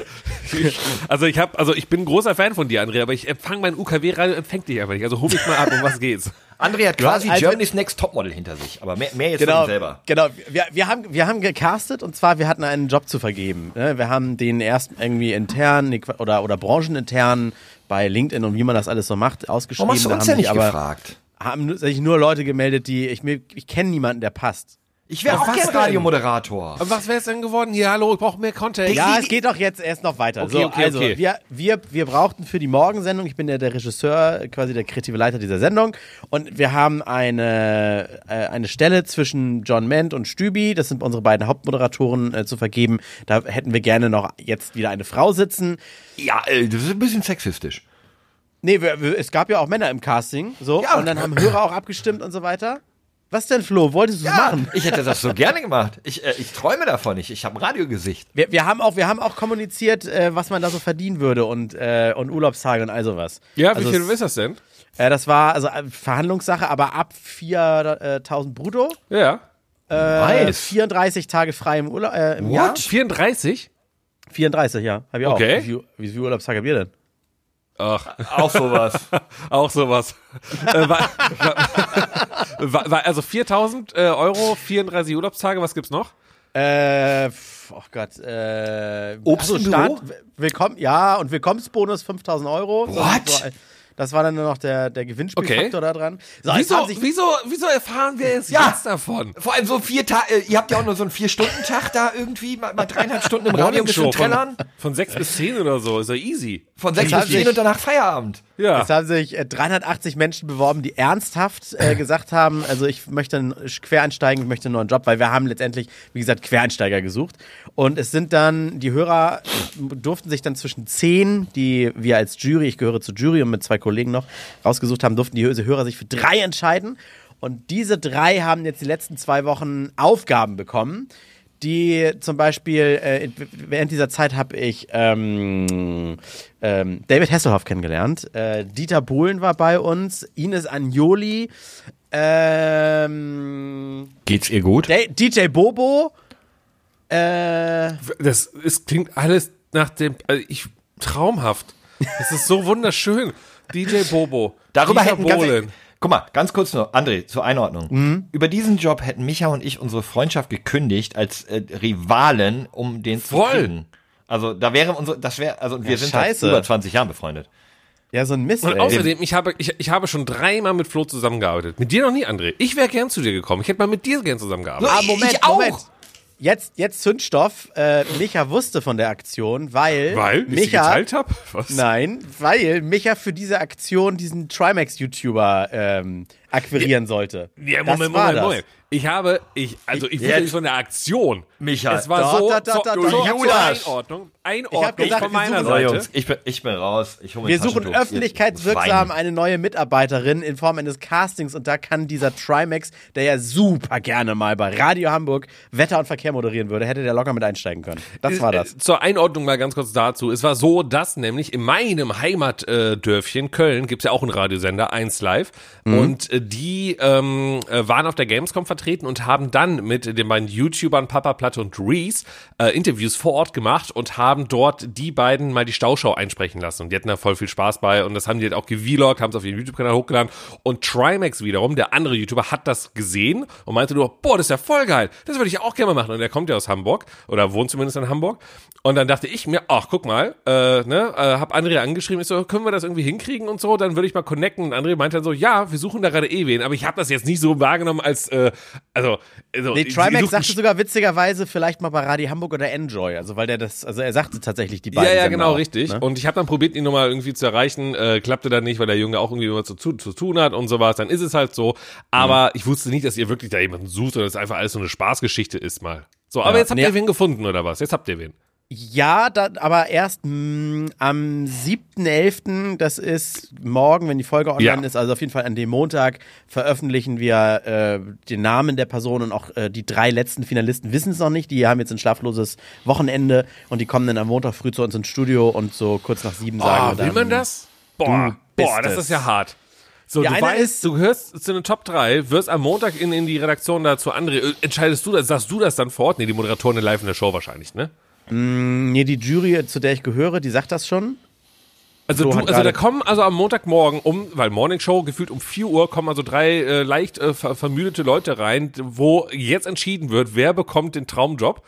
Also ich habe, also ich bin ein großer Fan von dir, André, aber ich empfange mein UKW-Radio, empfängt dich einfach nicht. Also hol mich mal ab, um was geht's? André hat quasi also- Germany's Next Topmodel hinter sich, aber mehr, mehr jetzt von Genau, ihm selber. genau. Wir, wir, haben, wir haben gecastet und zwar, wir hatten einen Job zu vergeben. ne? Wir haben den erst irgendwie intern oder, oder branchenintern bei LinkedIn und wie man das alles so macht, ausgeschrieben. Warum hast du uns haben ja sich nicht aber, gefragt? Haben nur- sich nur Leute gemeldet, die, ich, mir- ich kenne niemanden, der passt. Ich wäre auch was gern denn? Radiomoderator. Aber was wäre es denn geworden? Hier, hallo, ich brauche mehr Content. Ja, es geht doch jetzt erst noch weiter. Okay, so, okay, also okay. Wir, wir, wir brauchten für die Morgensendung, ich bin ja der Regisseur, quasi der kreative Leiter dieser Sendung, und wir haben eine, äh, eine Stelle zwischen John Ment und Stübi, das sind unsere beiden Hauptmoderatoren, äh, zu vergeben. Da hätten wir gerne noch jetzt wieder eine Frau sitzen. Ja, äh, das ist ein bisschen sexistisch. Nee, wir, wir, es gab ja auch Männer im Casting, so, Ja. und dann haben Hörer auch abgestimmt und so weiter. Was denn, Flo? Wolltest du es machen? ich hätte das so gerne gemacht. Ich, äh, ich träume davon nicht. Ich habe ein Radiogesicht. Wir, wir, haben auch, wir haben auch kommuniziert, äh, was man da so verdienen würde und, äh, und Urlaubstage und all sowas. Ja, wie Also viel es- ist das denn? Äh, das war also äh, Verhandlungssache, aber ab 4.000 brutto, Ja. äh, Nice. 34 Tage frei im Urlaub äh, im Jahr. 34? 34, ja, habe ich auch. Okay. Wie, viel- wie viele Urlaubstage habt ihr denn? Ach, Auch sowas. auch sowas. äh, war, war, war, also 4000 äh, Euro, 34 Urlaubstage, was gibt's noch? Äh, oh Gott, äh, Obst im Büro? Willkommen, ja, und Willkommensbonus 5000 Euro. What? So, Das war dann nur noch der, der Gewinnspielfaktor da dran. So, Wieso, wieso, wieso erfahren wir jetzt, Ja. jetzt davon? Vor allem so vier Tage, äh, ihr habt ja auch nur so einen Vier-Stunden-Tag da irgendwie, mal, mal dreieinhalb Stunden im Radio ein bisschen von, trällern. von 6 bis 10 oder so, ist ja easy. Von sechs bis zehn und danach Feierabend. Ja. Es haben sich äh, 380 Menschen beworben, die ernsthaft äh, gesagt haben, also ich möchte einen Quereinsteigen, ich möchte einen neuen Job, weil wir haben letztendlich, wie gesagt, Quereinsteiger gesucht. Und es sind dann, die Hörer durften sich dann zwischen zehn, die wir als Jury, ich gehöre zur Jury und mit zwei Kollegen noch rausgesucht haben, durften die Hörer sich für drei entscheiden. Und diese drei haben jetzt die letzten zwei Wochen Aufgaben bekommen die zum Beispiel, äh, während dieser Zeit habe ich ähm, ähm, David Hasselhoff kennengelernt. Äh, Dieter Bohlen war bei uns, Ines Agnoli, ähm, Geht's ihr gut? DJ Bobo, äh, Das ist, klingt alles nach dem, also ich, traumhaft. Das ist so wunderschön. DJ Bobo. Darüber Dieter hätten ganz, Bohlen. Guck mal, ganz kurz nur, André, zur Einordnung. Mhm. Über diesen Job hätten Micha und ich unsere Freundschaft gekündigt als äh, Rivalen, um den zu Voll. kriegen. Also da wäre unsere, das wäre, also wir sind seit über 20 Jahren befreundet. ja, so ein Mist. Und ey. außerdem, ich habe, ich, ich habe schon dreimal mit Flo zusammengearbeitet. Mit dir noch nie, André. Ich wäre gern zu dir gekommen. Ich hätte mal mit dir gern zusammengearbeitet. Ah, Moment, Ich auch. Moment. Jetzt, jetzt Zündstoff. Äh, Micha wusste von der Aktion, weil, Weil ich sie Micha, geteilt habe? Was? Nein, weil Micha für diese Aktion diesen Trimax-YouTuber ähm, akquirieren sollte. Ja, Das Moment, Moment, das. Moment. Ich habe, ich, also ich wusste Jetzt. nicht von der Aktion. Micha. Es war so, doch, so, doch, so, so Judas. Einordnung, Einordnung gesagt, von meiner Seite. Jungs, ich bin, ich bin raus. Ich Wir suchen öffentlichkeitswirksam eine neue Mitarbeiterin in Form eines Castings und da kann dieser Trimax, der ja super gerne mal bei Radio Hamburg Wetter und Verkehr moderieren würde, hätte der locker mit einsteigen können. Das war das. Äh, Zur Einordnung mal ganz kurz dazu. Es war so, dass nämlich in meinem Heimatdörfchen Köln gibt's ja auch einen Radiosender, 1 Live. Und äh, die ähm, äh, waren auf der Gamescom vertreten und haben dann mit den beiden YouTubern Papa Platte und Reese äh, Interviews vor Ort gemacht und haben dort die beiden mal die Stauschau einsprechen lassen. Und die hatten da voll viel Spaß bei und das haben die halt auch gevlogt, haben es auf ihren YouTube-Kanal hochgeladen. Und Trimax wiederum, der andere YouTuber, hat das gesehen und meinte nur, boah, das ist ja voll geil, das würde ich auch gerne mal machen. Und der kommt ja aus Hamburg oder wohnt zumindest in Hamburg. Und dann dachte ich mir, ach, guck mal, äh, ne, äh, hab André angeschrieben, ich so, können wir das irgendwie hinkriegen und so, dann würde ich mal connecten. Und André meinte dann so, ja, wir suchen da gerade gerade eh wen, aber ich habe das jetzt nicht so wahrgenommen als, äh, also, also Nee, Trimax sagte sogar witzigerweise vielleicht mal bei Radio Hamburg oder Enjoy, also weil der das, also er sagte tatsächlich die beiden. Ja, ja, Sender genau, auch, richtig. ne? Und ich habe dann probiert, ihn nochmal irgendwie zu erreichen. Äh, klappte dann nicht, weil der Junge auch irgendwie was zu, zu tun hat und sowas. Dann ist es halt so. Aber Mhm. ich wusste nicht, dass ihr wirklich da jemanden sucht oder dass es einfach alles so eine Spaßgeschichte ist mal. So, aber Ja. jetzt habt Nee. ihr wen gefunden oder was? Jetzt habt ihr wen. Ja, da, aber erst mh, am 7.11., das ist morgen, wenn die Folge online Ja. ist, also auf jeden Fall an dem Montag, veröffentlichen wir äh, den Namen der Person und auch äh, die drei letzten Finalisten wissen es noch nicht. Die haben jetzt ein schlafloses Wochenende und die kommen dann am Montag früh zu uns ins Studio und so kurz nach sieben sagen Oh, wir will dann, man das? Boah, boah, das es. ist ja hart. So, Ja, du weißt, ist- du hörst zu den Top 3, wirst am Montag in, in die Redaktion dazu André, äh, entscheidest du das, sagst du das dann vor Ort? Nee, die Moderatorin live in der Show wahrscheinlich, ne? Nee, die Jury, zu der ich gehöre, die sagt das schon. Also, So du, also da kommen also am Montagmorgen um, weil Morning Show gefühlt um 4 Uhr kommen also drei äh, leicht äh, ver vermüdete Leute rein, wo jetzt entschieden wird, wer bekommt den Traumjob.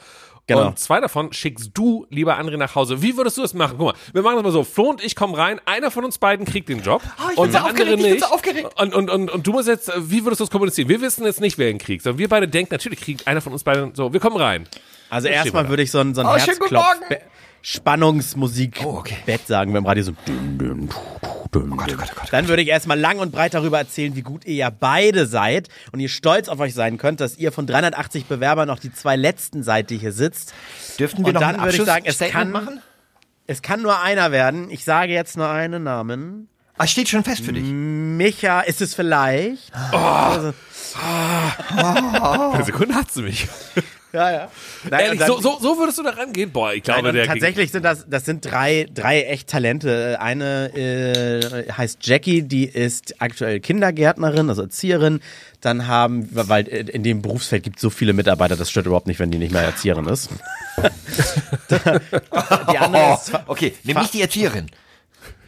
Genau. Und zwei davon schickst du, lieber André, nach Hause. Wie würdest du das machen? Guck mal, wir machen das mal so. Flo und ich kommen rein, einer von uns beiden kriegt den Job Oh, ich bin und so der andere aufgeregt, ich bin nicht. so aufgeregt. Und, und, und, und du musst jetzt, äh, wie würdest du das kommunizieren? Wir wissen jetzt nicht, wer ihn kriegt, sondern wir beide denken, natürlich kriegt einer von uns beiden so, wir kommen rein. Also erstmal würde ich so ein, so ein Oh, Herzklopf Morgen. Be- Spannungsmusik Oh, okay. Bett sagen wir im Radio so. Oh Gott, oh Gott, oh Gott. Dann würde ich erstmal lang und breit darüber erzählen, wie gut ihr ja beide seid und ihr stolz auf euch sein könnt, dass ihr von 380 Bewerbern noch die zwei letzten seid, die hier sitzt. Dürften wir Und noch dann würde ich sagen, es Abschlussstatement kann- machen? Es kann nur einer werden. Ich sage jetzt nur einen Namen. Ah, steht schon fest für dich. Micha ist es vielleicht. Eine Sekunde hat sie mich. Ja, ja. Nein, Ehrlich, und so, dann- so, so würdest du da rangehen? Boah, ich glaube, Nein, der tatsächlich sind das, das sind drei, drei echt Talente. Eine äh, heißt Jackie, die ist aktuell Kindergärtnerin, also Erzieherin. Dann haben, weil in dem Berufsfeld gibt es so viele Mitarbeiter, das stört überhaupt nicht, wenn die nicht mehr Erzieherin ist. die andere ist, okay, nimm nicht die Erzieherin.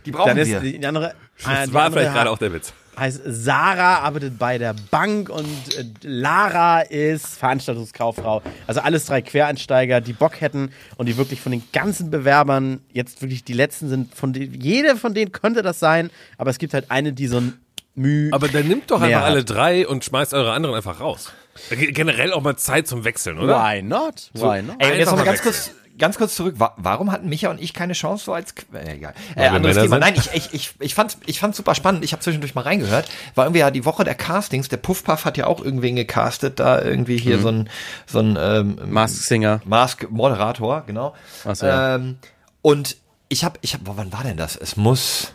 Die brauchen dann ist wir. die andere, äh, das die war andere vielleicht gerade auch der Witz. Heißt Sarah, arbeitet bei der Bank und äh, Lara ist Veranstaltungskauffrau. Also alles drei Quereinsteiger, die Bock hätten und die wirklich von den ganzen Bewerbern jetzt wirklich die letzten sind. Von den, jede von denen könnte das sein, aber es gibt halt eine, die so ein Mühe. Aber dann nimmt doch einfach hat. alle drei und schmeißt eure anderen einfach raus. Generell auch mal Zeit zum Wechseln, oder? Why not? Why not? Ey, und jetzt mal mal ganz kurz, ganz kurz zurück. Wa warum hatten Micha und ich keine Chance so als äh, egal. Äh, anderes Thema. sind. Nein, ich, ich, ich, ich fand's, ich fand's super spannend. Ich habe zwischendurch mal reingehört. War irgendwie ja die Woche der Castings. Der Puffpuff hat ja auch irgendwen gecastet, da irgendwie hier so ein so ein ähm, Mask Singer. Mask Moderator, genau. Ach so, ja. ähm, und ich habe, ich habe, wann war denn das? Es muss,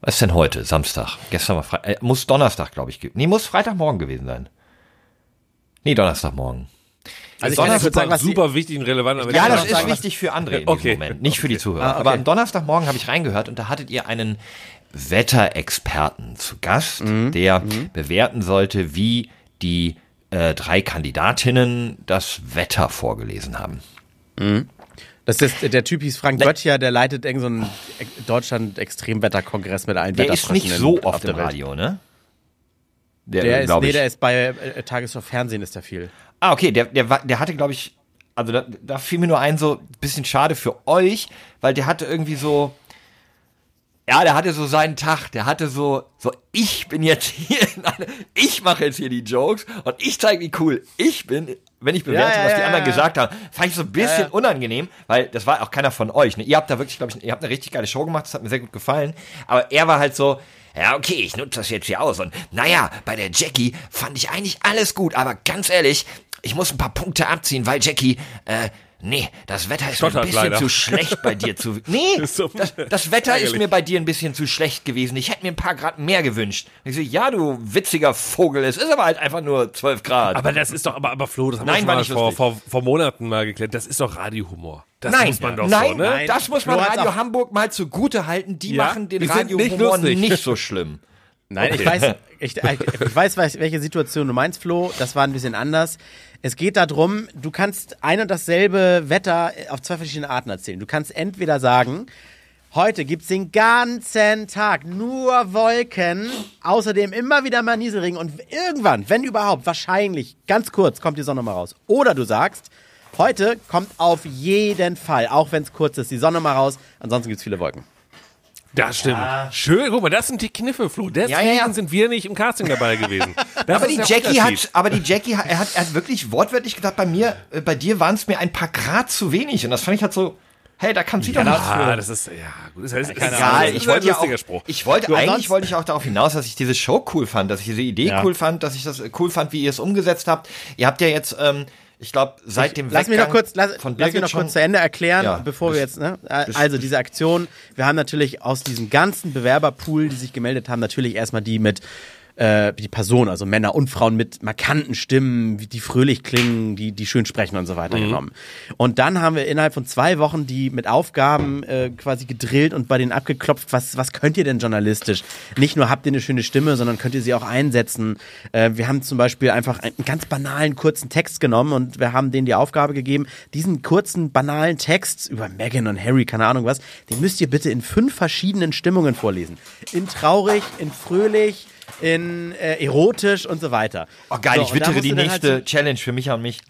was ist denn heute? Samstag. Gestern war Freitag. Äh, muss Donnerstag, glaube ich. Nee, muss Freitagmorgen gewesen sein. Nee, Donnerstagmorgen. Also ich kann ja Donnerstag sagen, was super wichtig und relevant. Aber Ja, der das ist wichtig für André in Okay. diesem Moment, nicht für die Zuhörer. Ah, okay. Aber am Donnerstagmorgen habe ich reingehört und da hattet ihr einen Wetterexperten zu Gast, Mhm. der bewerten sollte, wie die äh, drei Kandidatinnen das Wetter vorgelesen haben. das ist der Typ hieß Frank Böttcher, der leitet irgendeinen so einen Deutschland Extremwetterkongress mit allen Der ist nicht so oft der im. Radio, ne? Der ist, glaub nee, ich. der ist bei äh, Tagesschau Fernsehen ist der viel. Ah, okay, der, der, der hatte, glaube ich, also da, da fiel mir nur ein, so bisschen schade für euch, weil der hatte irgendwie so, ja, der hatte so seinen Tag, der hatte so, so, ich bin jetzt hier, ich mache jetzt hier die Jokes und ich zeige, wie cool ich bin, wenn ich bewerte, Ja, ja, was die anderen ja. gesagt haben. Fand ich so ein bisschen unangenehm, weil das war auch keiner von euch. Ne? Ihr habt da wirklich, glaube ich, ihr habt eine richtig geile Show gemacht, das hat mir sehr gut gefallen, aber er war halt so, ja, okay, ich nutze das jetzt hier aus. Und naja, bei der Jackie fand ich eigentlich alles gut, aber ganz ehrlich, ich muss ein paar Punkte abziehen, weil Jackie, äh, nee, das Wetter ist mir ein Stottert bisschen leider. zu schlecht bei dir zu. Nee, so das, das Wetter ist mir bei dir ein bisschen zu schlecht gewesen. Ich hätte mir ein paar Grad mehr gewünscht. Ich so, ja, du witziger Vogel, es ist aber halt einfach nur 12 Grad. Aber das ist doch, aber, aber Flo, das haben Nein, wir mal nicht vor, vor, vor Monaten mal geklärt. Das ist doch Radiohumor. Das nein, muss man doch nein, so, ne? Nein. das muss man Flo Radio Hamburg mal zugute halten. Die Ja, machen den nicht Radiohumor lustig. nicht so schlimm. Nein, ich weiß, ich, ich weiß, welche Situation du meinst, Flo. Das war ein bisschen anders. Es geht darum, du kannst ein und dasselbe Wetter auf zwei verschiedene Arten erzählen. Du kannst entweder sagen, heute gibt's den ganzen Tag nur Wolken, außerdem immer wieder mal Nieselregen und irgendwann, wenn überhaupt, wahrscheinlich, ganz kurz, kommt die Sonne mal raus. Oder du sagst, heute kommt auf jeden Fall, auch wenn es kurz ist, die Sonne mal raus, ansonsten gibt's viele Wolken. Das stimmt. Schön, guck mal, das sind die Kniffe, Flo. Deswegen Ja, ja, ja. sind wir nicht im Casting dabei gewesen. Aber die Jackie hat, aber die Jackie hat, er hat, er hat wirklich wortwörtlich gesagt, bei mir, äh, bei dir waren es mir ein paar Grad zu wenig. Und das fand ich halt so, hey, da kann sie doch nichts für. das ist, ja, gut, das heißt, keine Egal, Ahnung, das ich ist wollte ein ja auch, Spruch. ich wollte, Du, eigentlich wollte ich auch darauf hinaus, dass ich diese Show cool fand, dass ich diese Idee Ja. cool fand, dass ich das äh, cool fand, wie ihr es umgesetzt habt. Ihr habt ja jetzt, ähm, ich glaube, seit dem Lass mich noch kurz, lass, von lass mich Birgit noch schon, kurz zu Ende erklären, Ja, bevor wir jetzt, ne? Also diese Aktion, wir haben natürlich aus diesem ganzen Bewerberpool, die sich gemeldet haben, natürlich erstmal die mit äh, die Personen, also Männer und Frauen mit markanten Stimmen, die fröhlich klingen, die, die schön sprechen und so weiter Mhm. genommen. Und dann haben wir innerhalb von zwei Wochen die mit Aufgaben äh, quasi gedrillt und bei denen abgeklopft, was, was könnt ihr denn journalistisch? Nicht nur habt ihr eine schöne Stimme, sondern könnt ihr sie auch einsetzen. Äh, wir haben zum Beispiel einfach einen ganz banalen, kurzen Text genommen und wir haben denen die Aufgabe gegeben, diesen kurzen, banalen Text über Meghan und Harry, keine Ahnung was, den müsst ihr bitte in fünf verschiedenen Stimmungen vorlesen. In traurig, in fröhlich, in äh, erotisch und so weiter. Oh geil, So, ich wittere die halt nächste Challenge für Micha und mich.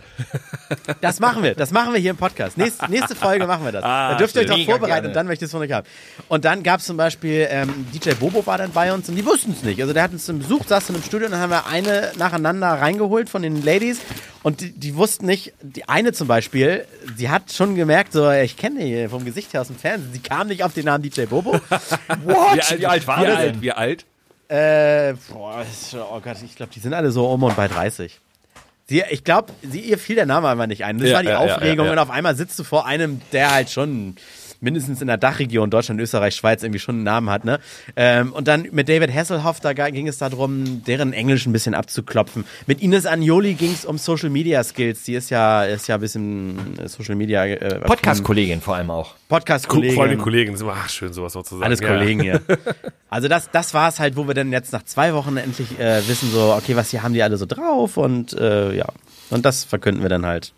das machen wir, das machen wir hier im Podcast. Nächste, nächste Folge machen wir das. Ah, da dürft ihr euch Mega vorbereiten und dann möchte ich es von euch haben. Und dann gab es zum Beispiel, ähm, DJ Bobo war dann bei uns und die wussten es nicht. Also der hat uns besucht, saß in einem Studio und dann haben wir eine nacheinander reingeholt von den Ladies und die, die wussten nicht, die eine zum Beispiel, sie hat schon gemerkt, so, ich kenne die vom Gesicht her aus dem Fernsehen, sie kam nicht auf den Namen DJ Bobo. What? Wie alt, war wie der alt, denn? wie alt? Äh, boah, oh Gott, ich glaube, die sind alle so um und bei 30. Sie, ich glaube, sie, ihr fiel der Name einfach nicht ein. Das Ja, war die ja, ja, Aufregung ja, ja. und auf einmal sitzt du vor einem, der halt schon mindestens in der Dachregion Deutschland, Österreich, Schweiz irgendwie schon einen Namen hat, ne? Ähm, und dann mit David Hasselhoff, da ging es darum, deren Englisch ein bisschen abzuklopfen. Mit Ines Agnoli ging es um Social Media Skills. Die ist ja, ist ja ein bisschen äh, Social Media äh, Podcast-Kollegin vor allem auch. Podcast-Kollegin. Freunde, Kollegen, immer, ach, schön, sowas noch zu sagen. Alles ja. Kollegen hier. Also das, das war es halt, wo wir dann jetzt nach zwei Wochen endlich äh, wissen, so, okay, was hier haben die alle so drauf und äh, ja. Und das verkünden wir dann halt.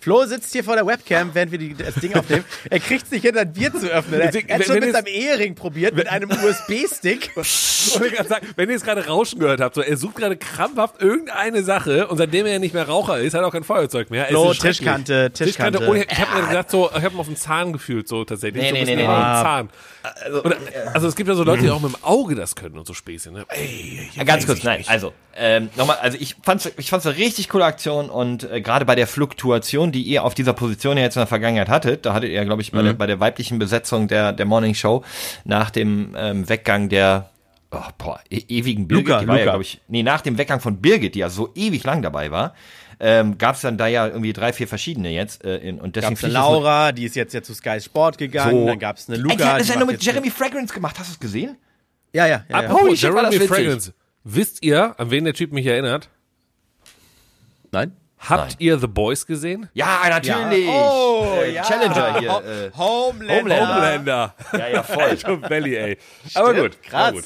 Flo sitzt hier vor der Webcam, während wir die, das Ding aufnehmen. Er kriegt es nicht hin, ein Bier zu öffnen. Er, er hat schon Wenn mit es- seinem Ehering probiert, mit einem USB-Stick. Ich wollte gerade sagen, wenn ihr jetzt gerade Rauschen gehört habt, so, er sucht gerade krampfhaft irgendeine Sache und seitdem er ja nicht mehr Raucher ist, hat er auch kein Feuerzeug mehr. Es Flo. Tischkante, Tischkante. Oh, ich habe mir gesagt, so, ich habe ihn auf dem Zahn gefühlt, so tatsächlich. Nee, so ein nee, bisschen nee, auf nee. Zahn. Oder, also es gibt ja so Leute, die auch mit dem Auge das können und so Späßchen. Ne? Ey, Ja, ganz kurz, nein. Also, ähm, nochmal, also ich fand's, ich fand's eine richtig coole Aktion und äh, gerade bei der Fluktuation, die ihr auf dieser Position ja jetzt in der Vergangenheit hattet, da hattet ihr, glaube ich, bei, der, bei der weiblichen Besetzung der, der Morning Show nach dem ähm, Weggang der oh, boah, e ewigen Birgit, Luca, die war ja, glaube ich, nee, nach dem Weggang von Birgit, die ja so ewig lang dabei war, ähm, gab's dann da ja irgendwie drei, vier verschiedene jetzt äh, in, und deswegen Gab's eine das Laura, die ist jetzt ja zu Sky Sport gegangen. So. Dann gab's eine Ey, Luca. die hat eine die Sendung macht mit Jeremy Fragrance gemacht, hast du es gesehen? Ja, ja, ja. ja. Holy shit, war das Jeremy. Fragrance. Wisst ihr, an wen der Typ mich erinnert? Nein? Habt Nein. ihr The Boys gesehen? Ja, natürlich. Oh, äh, ja. Challenger hier. Äh, Homelander. Homelander. ja, ja, voll. Valley, ey. Aber gut. Krass. Aber gut.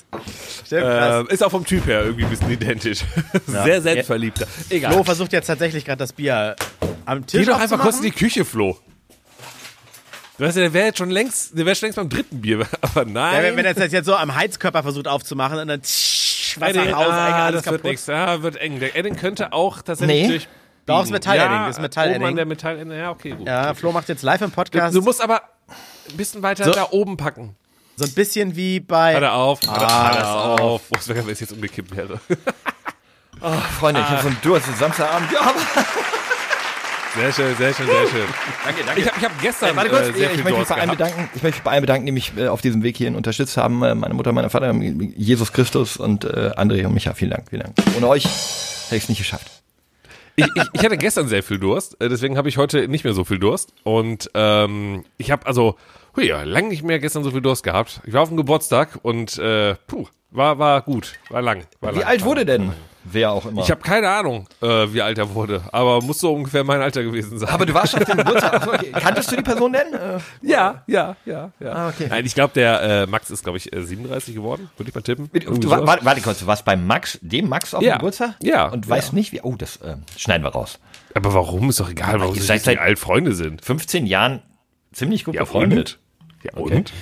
Stimmt, krass. Ähm, ist auch vom Typ her irgendwie ein bisschen identisch. Sehr selbstverliebter. Egal. Flo versucht jetzt tatsächlich gerade das Bier am Tisch Geh doch einfach kurz in die Küche, Flo. Du weißt ja, der wäre jetzt schon längst, der wäre schon längst beim dritten Bier. Aber nein. Ja, wenn, er das jetzt so am Heizkörper versucht aufzumachen und dann tsch, Wasser raus, ah, alles das wird kaputt. nichts. Ja, wird eng. Der Edding könnte auch tatsächlich Nee. durch. Doch, ist Metall-Edding, Ja, Metall-Edding. Oben an der Metall Ja, okay, gut. Ja, Flo macht jetzt live im Podcast du musst aber ein bisschen weiter So. da oben packen. so ein bisschen wie bei. Hör auf. Hör Ah, auf. auf. Wo es wäre, wenn es jetzt umgekippt wäre. Freunde, ich habe so einen Durst. Samstagabend. Ja, Sehr schön, sehr schön, sehr schön. danke, danke. Ich habe hab gestern Warte kurz, äh, sehr ich viel möchte mich bei allen bedanken. Ich möchte mich bei allen bedanken, die mich äh, auf diesem Weg hierhin unterstützt haben. Äh, meine Mutter, mein Vater, Jesus Christus und äh, André und Micha. Vielen Dank, vielen Dank. Ohne euch hätte ich es nicht geschafft. Ich, ich, ich hatte gestern sehr viel Durst, äh, deswegen habe ich heute nicht mehr so viel Durst. Und ähm, ich habe also, hui, ja, lange nicht mehr gestern so viel Durst gehabt. Ich war auf dem Geburtstag und äh, puh, war, war gut, war lang. War Wie lang, alt wurde lang. denn? Wer auch immer. Ich habe keine Ahnung, äh, wie alt er wurde, aber muss so ungefähr mein Alter gewesen sein. aber du warst auf dem Geburtstag. Okay. Kanntest du die Person denn? Äh, ja, ja, ja, ja. Ah, okay. Nein, ich glaube, der äh, Max ist, glaube ich, äh, 37 geworden, würde ich mal tippen. Du, sowas. warte, warte kurz, du warst bei Max, dem Max auf Ja. dem Geburtstag? Ja. Und Ja. weißt nicht, wie. Oh, das äh, schneiden wir raus. aber warum? Ist doch egal, warum sie alt Freunde sind. 15 Jahren ziemlich gut Ja, befreundet. und? Ja, Okay. und?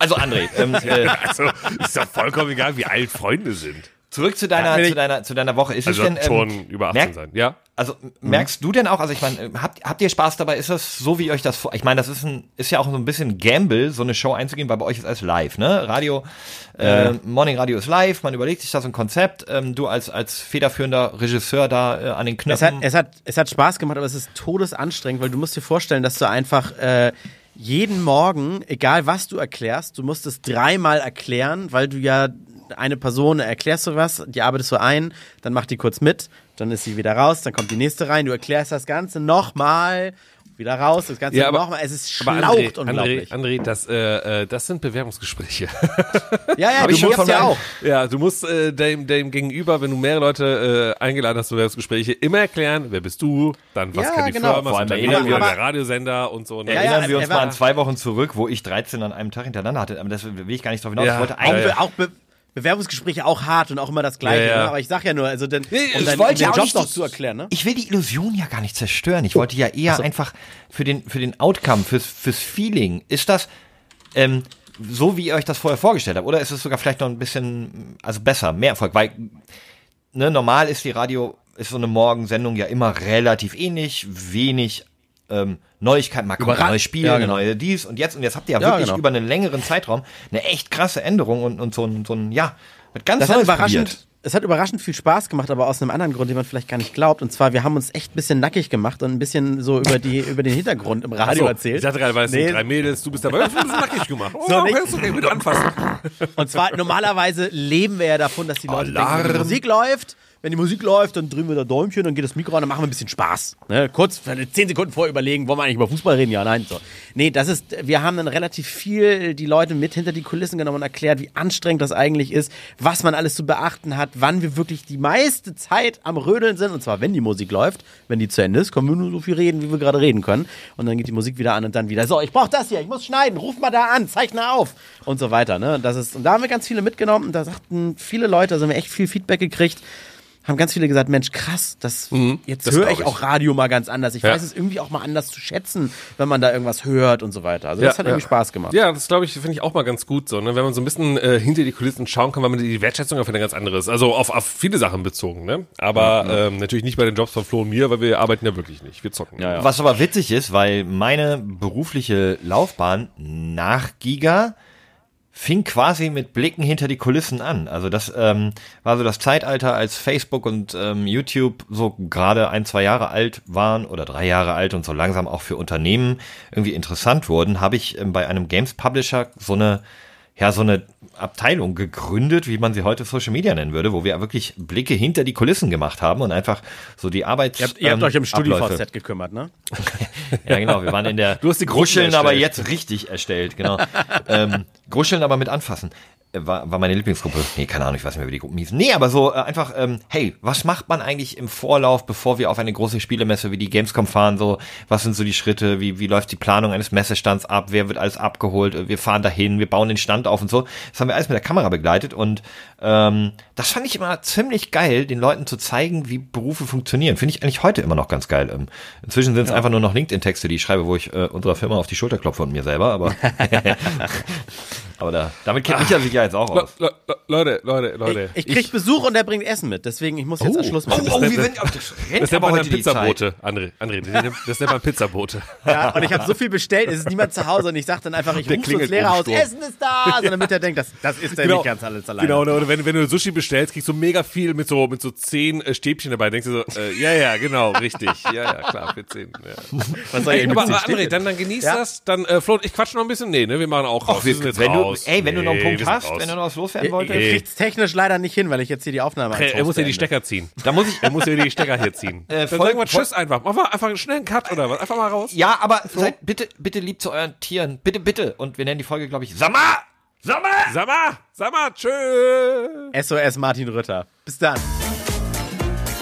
Also André, ähm, äh, Also, ist doch vollkommen egal, wie alt Freunde sind. zurück zu deiner, mir zu deiner, zu deiner Woche. Ist Also es denn ähm, schon über 18 merkt- sein. Ja? Also merkst du denn auch, also ich meine, habt, habt ihr Spaß dabei? Ist das so, wie euch das vor? Ich meine, das ist ein, ist ja auch so ein bisschen Gamble, so eine Show einzugehen, weil bei euch ist alles live, ne? Radio, äh, Morning Radio ist live, man überlegt sich da so ein Konzept. Ähm, du als als federführender Regisseur da äh, an den Es hat, Knöpfen. es, hat, es hat Spaß gemacht, aber es ist todesanstrengend, weil du musst dir vorstellen, dass du einfach äh, jeden Morgen, egal was du erklärst, du musst es dreimal erklären, weil du ja eine Person erklärst du was, die arbeitest du ein, dann macht die kurz mit, dann ist sie wieder raus, dann kommt die nächste rein, du erklärst das Ganze nochmal, wieder raus, das Ganze Ja, aber- nochmal. Es ist schlaucht André, André, unglaublich. André das, äh, äh, das sind Bewerbungsgespräche. ja, ja, du ich musst von ja auch. ja, du musst äh, dem, dem Gegenüber, wenn du mehrere Leute äh, eingeladen hast zu Bewerbungsgespräche, immer erklären, wer bist du, dann was Ja, kann die genau. Firma, was wir der uns- Radiosender und so. Ne? Ja, Erinnern ja, wir uns er mal an zwei Wochen zurück, wo ich 13 an einem Tag hintereinander hatte. Aber das will ich gar nicht drauf hinaus. Ja, ich wollte Auch, eigentlich. auch Be Bewerbungsgespräche auch hart und auch immer das Gleiche. Ja, ja. Ne? Aber ich sag ja nur, also denn, um ich deinen, wollte um den ja auch Job nicht noch die- zu erklären, ne? Ich will die Illusion ja gar nicht zerstören. Ich wollte ja eher einfach für den, für den Outcome, fürs, fürs Feeling. Ist das ähm, so, wie ihr euch das vorher vorgestellt habt? Oder ist es sogar vielleicht noch ein bisschen, also besser, mehr Erfolg? Weil, ne, normal ist die Radio, ist so eine Morgensendung ja immer relativ ähnlich, wenig ähm, Neuigkeiten, mal kommt ein neues Spiel, Ja, genau. neue dies und jetzt und jetzt habt ihr ja, Ja, wirklich genau. über einen längeren Zeitraum eine echt krasse Änderung und, und so ein, so ein, ja, mit ganz Das Neues überraschend, probiert. es hat überraschend viel Spaß gemacht, aber aus einem anderen Grund, den man vielleicht gar nicht glaubt. Und zwar, wir haben uns echt ein bisschen nackig gemacht und ein bisschen so über die über den Hintergrund im Radio So, erzählt. Ich dachte gerade, weil es Nee. sind drei Mädels, du bist dabei, du bist nackig gemacht. Oh, So, okay, okay, bitte anfassen. Und zwar normalerweise leben wir ja davon, dass die Leute denken, wenn die Alarm. Musik läuft. Wenn die Musik läuft, dann drehen wir da Däumchen, dann geht das Mikro an, dann machen wir ein bisschen Spaß. Ne? Kurz, zehn Sekunden vorher überlegen, wollen wir eigentlich über Fußball reden? Ja, nein. So. Nee, das ist, wir haben dann relativ viel die Leute mit hinter die Kulissen genommen und erklärt, wie anstrengend das eigentlich ist, was man alles zu beachten hat, wann wir wirklich die meiste Zeit am Rödeln sind. Und zwar, wenn die Musik läuft, wenn die zu Ende ist, können wir nur so viel reden, wie wir gerade reden können. Und dann geht die Musik wieder an und dann wieder, so, ich brauche das hier, ich muss schneiden, ruf mal da an, zeichne auf und so weiter. Ne? Das ist, und da haben wir ganz viele mitgenommen und da sagten viele Leute, also haben wir echt viel Feedback gekriegt, haben ganz viele gesagt, Mensch, krass, das, jetzt Mhm. das höre ich ich. auch Radio mal ganz anders. Ich Ja. weiß es irgendwie auch mal anders zu schätzen, wenn man da irgendwas hört und so weiter. Also das Ja, hat ja. irgendwie Spaß gemacht. Ja, das glaube ich, finde ich auch mal ganz gut so, ne? wenn man so ein bisschen äh, hinter die Kulissen schauen kann, weil man die Wertschätzung auf eine ganz anderes, also auf, auf viele Sachen bezogen, ne? Aber ähm, natürlich nicht bei den Jobs von Flo und mir, weil wir arbeiten ja wirklich nicht, wir zocken. Ja, ja. Was aber witzig ist, weil meine berufliche Laufbahn nach Giga fing quasi mit Blicken hinter die Kulissen an. Also das ähm, war so das Zeitalter, als Facebook und ähm, YouTube so gerade ein, zwei Jahre alt waren oder drei Jahre alt und so langsam auch für Unternehmen irgendwie interessant wurden, habe ich ähm, bei einem Games Publisher so eine ja, so eine Abteilung gegründet, wie man sie heute Social Media nennen würde, wo wir wirklich Blicke hinter die Kulissen gemacht haben und einfach so die Arbeits Ihr habt, ihr habt ähm, euch im Abläufe. StudiVZ gekümmert, ne? Ja, genau. Wir waren in der Du hast die Gruscheln, aber jetzt richtig erstellt, genau. ähm, Gruscheln, aber mit anfassen. War, war meine Lieblingsgruppe. Nee, keine Ahnung, ich weiß nicht mehr, wie die Gruppen hießen. Nee, aber so äh, einfach, ähm, hey, was macht man eigentlich im Vorlauf, bevor wir auf eine große Spielemesse wie die Gamescom fahren? So, was sind so die Schritte? Wie, wie läuft die Planung eines Messestands ab? Wer wird alles abgeholt? Wir fahren dahin, wir bauen den Stand auf und so. Das haben wir alles mit der Kamera begleitet und ähm, das fand ich immer ziemlich geil, den Leuten zu zeigen, wie Berufe funktionieren. Finde ich eigentlich heute immer noch ganz geil. Ähm, inzwischen sind es einfach nur noch LinkedIn-Texte, die ich schreibe, wo ich äh, unserer Firma auf die Schulter klopfe und mir selber, aber aber da, damit kennt mich ja sich ja jetzt auch aus. Le Le Leute, Leute, Leute. Ich krieg Besuch und der bringt Essen mit, deswegen ich muss jetzt Oh. Schluss machen. Oh, oh, wie das- wenn, das rennt aber man heute. Pizzabote, André. André, das nennt- man Pizzabote. Ja, und ich habe so viel bestellt, es ist niemand zu Hause und ich sage dann einfach, ich rufe ins Lehrerhaus. Essen ist da, so, damit er denkt, das, das ist er nicht ganz alles alleine. Genau, oder wenn, wenn du Sushi bestellst, kriegst du mega viel mit so, mit so zehn äh, Stäbchen dabei. Denkst du so, äh, ja, ja, genau, richtig. Ja, ja, klar, für zehn. Ja. Was soll ich aber, aber André, dann, dann genieß Ja. das. Dann, äh, Flo, ich quatsch noch ein bisschen. Nee, ne, wir machen auch raus. Ach, Wir sind wir, jetzt wenn raus. du, ey, wenn du noch einen Nee, Punkt hast, raus. wenn du noch was loswerden Nee, wolltest. Ich krieg's technisch leider nicht hin, weil ich jetzt hier die Aufnahme Er, er muss ja die. Stecker ziehen. Da muss ich, Er muss ja die Stecker hier ziehen. Äh, dann sagen wir Tschüss einfach. Mach mal einfach einen schnellen Cut oder was. Einfach mal raus. ja, aber seid bitte, bitte lieb zu euren Tieren. Bitte, bitte. Und wir nennen die Folge, glaube ich, Sammer! Sammer! Sag mal, tschüss. SOS Martin Rütter. Bis dann.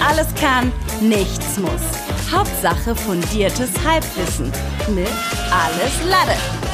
Alles kann, nichts muss. Hauptsache fundiertes Halbwissen mit Alles Lade.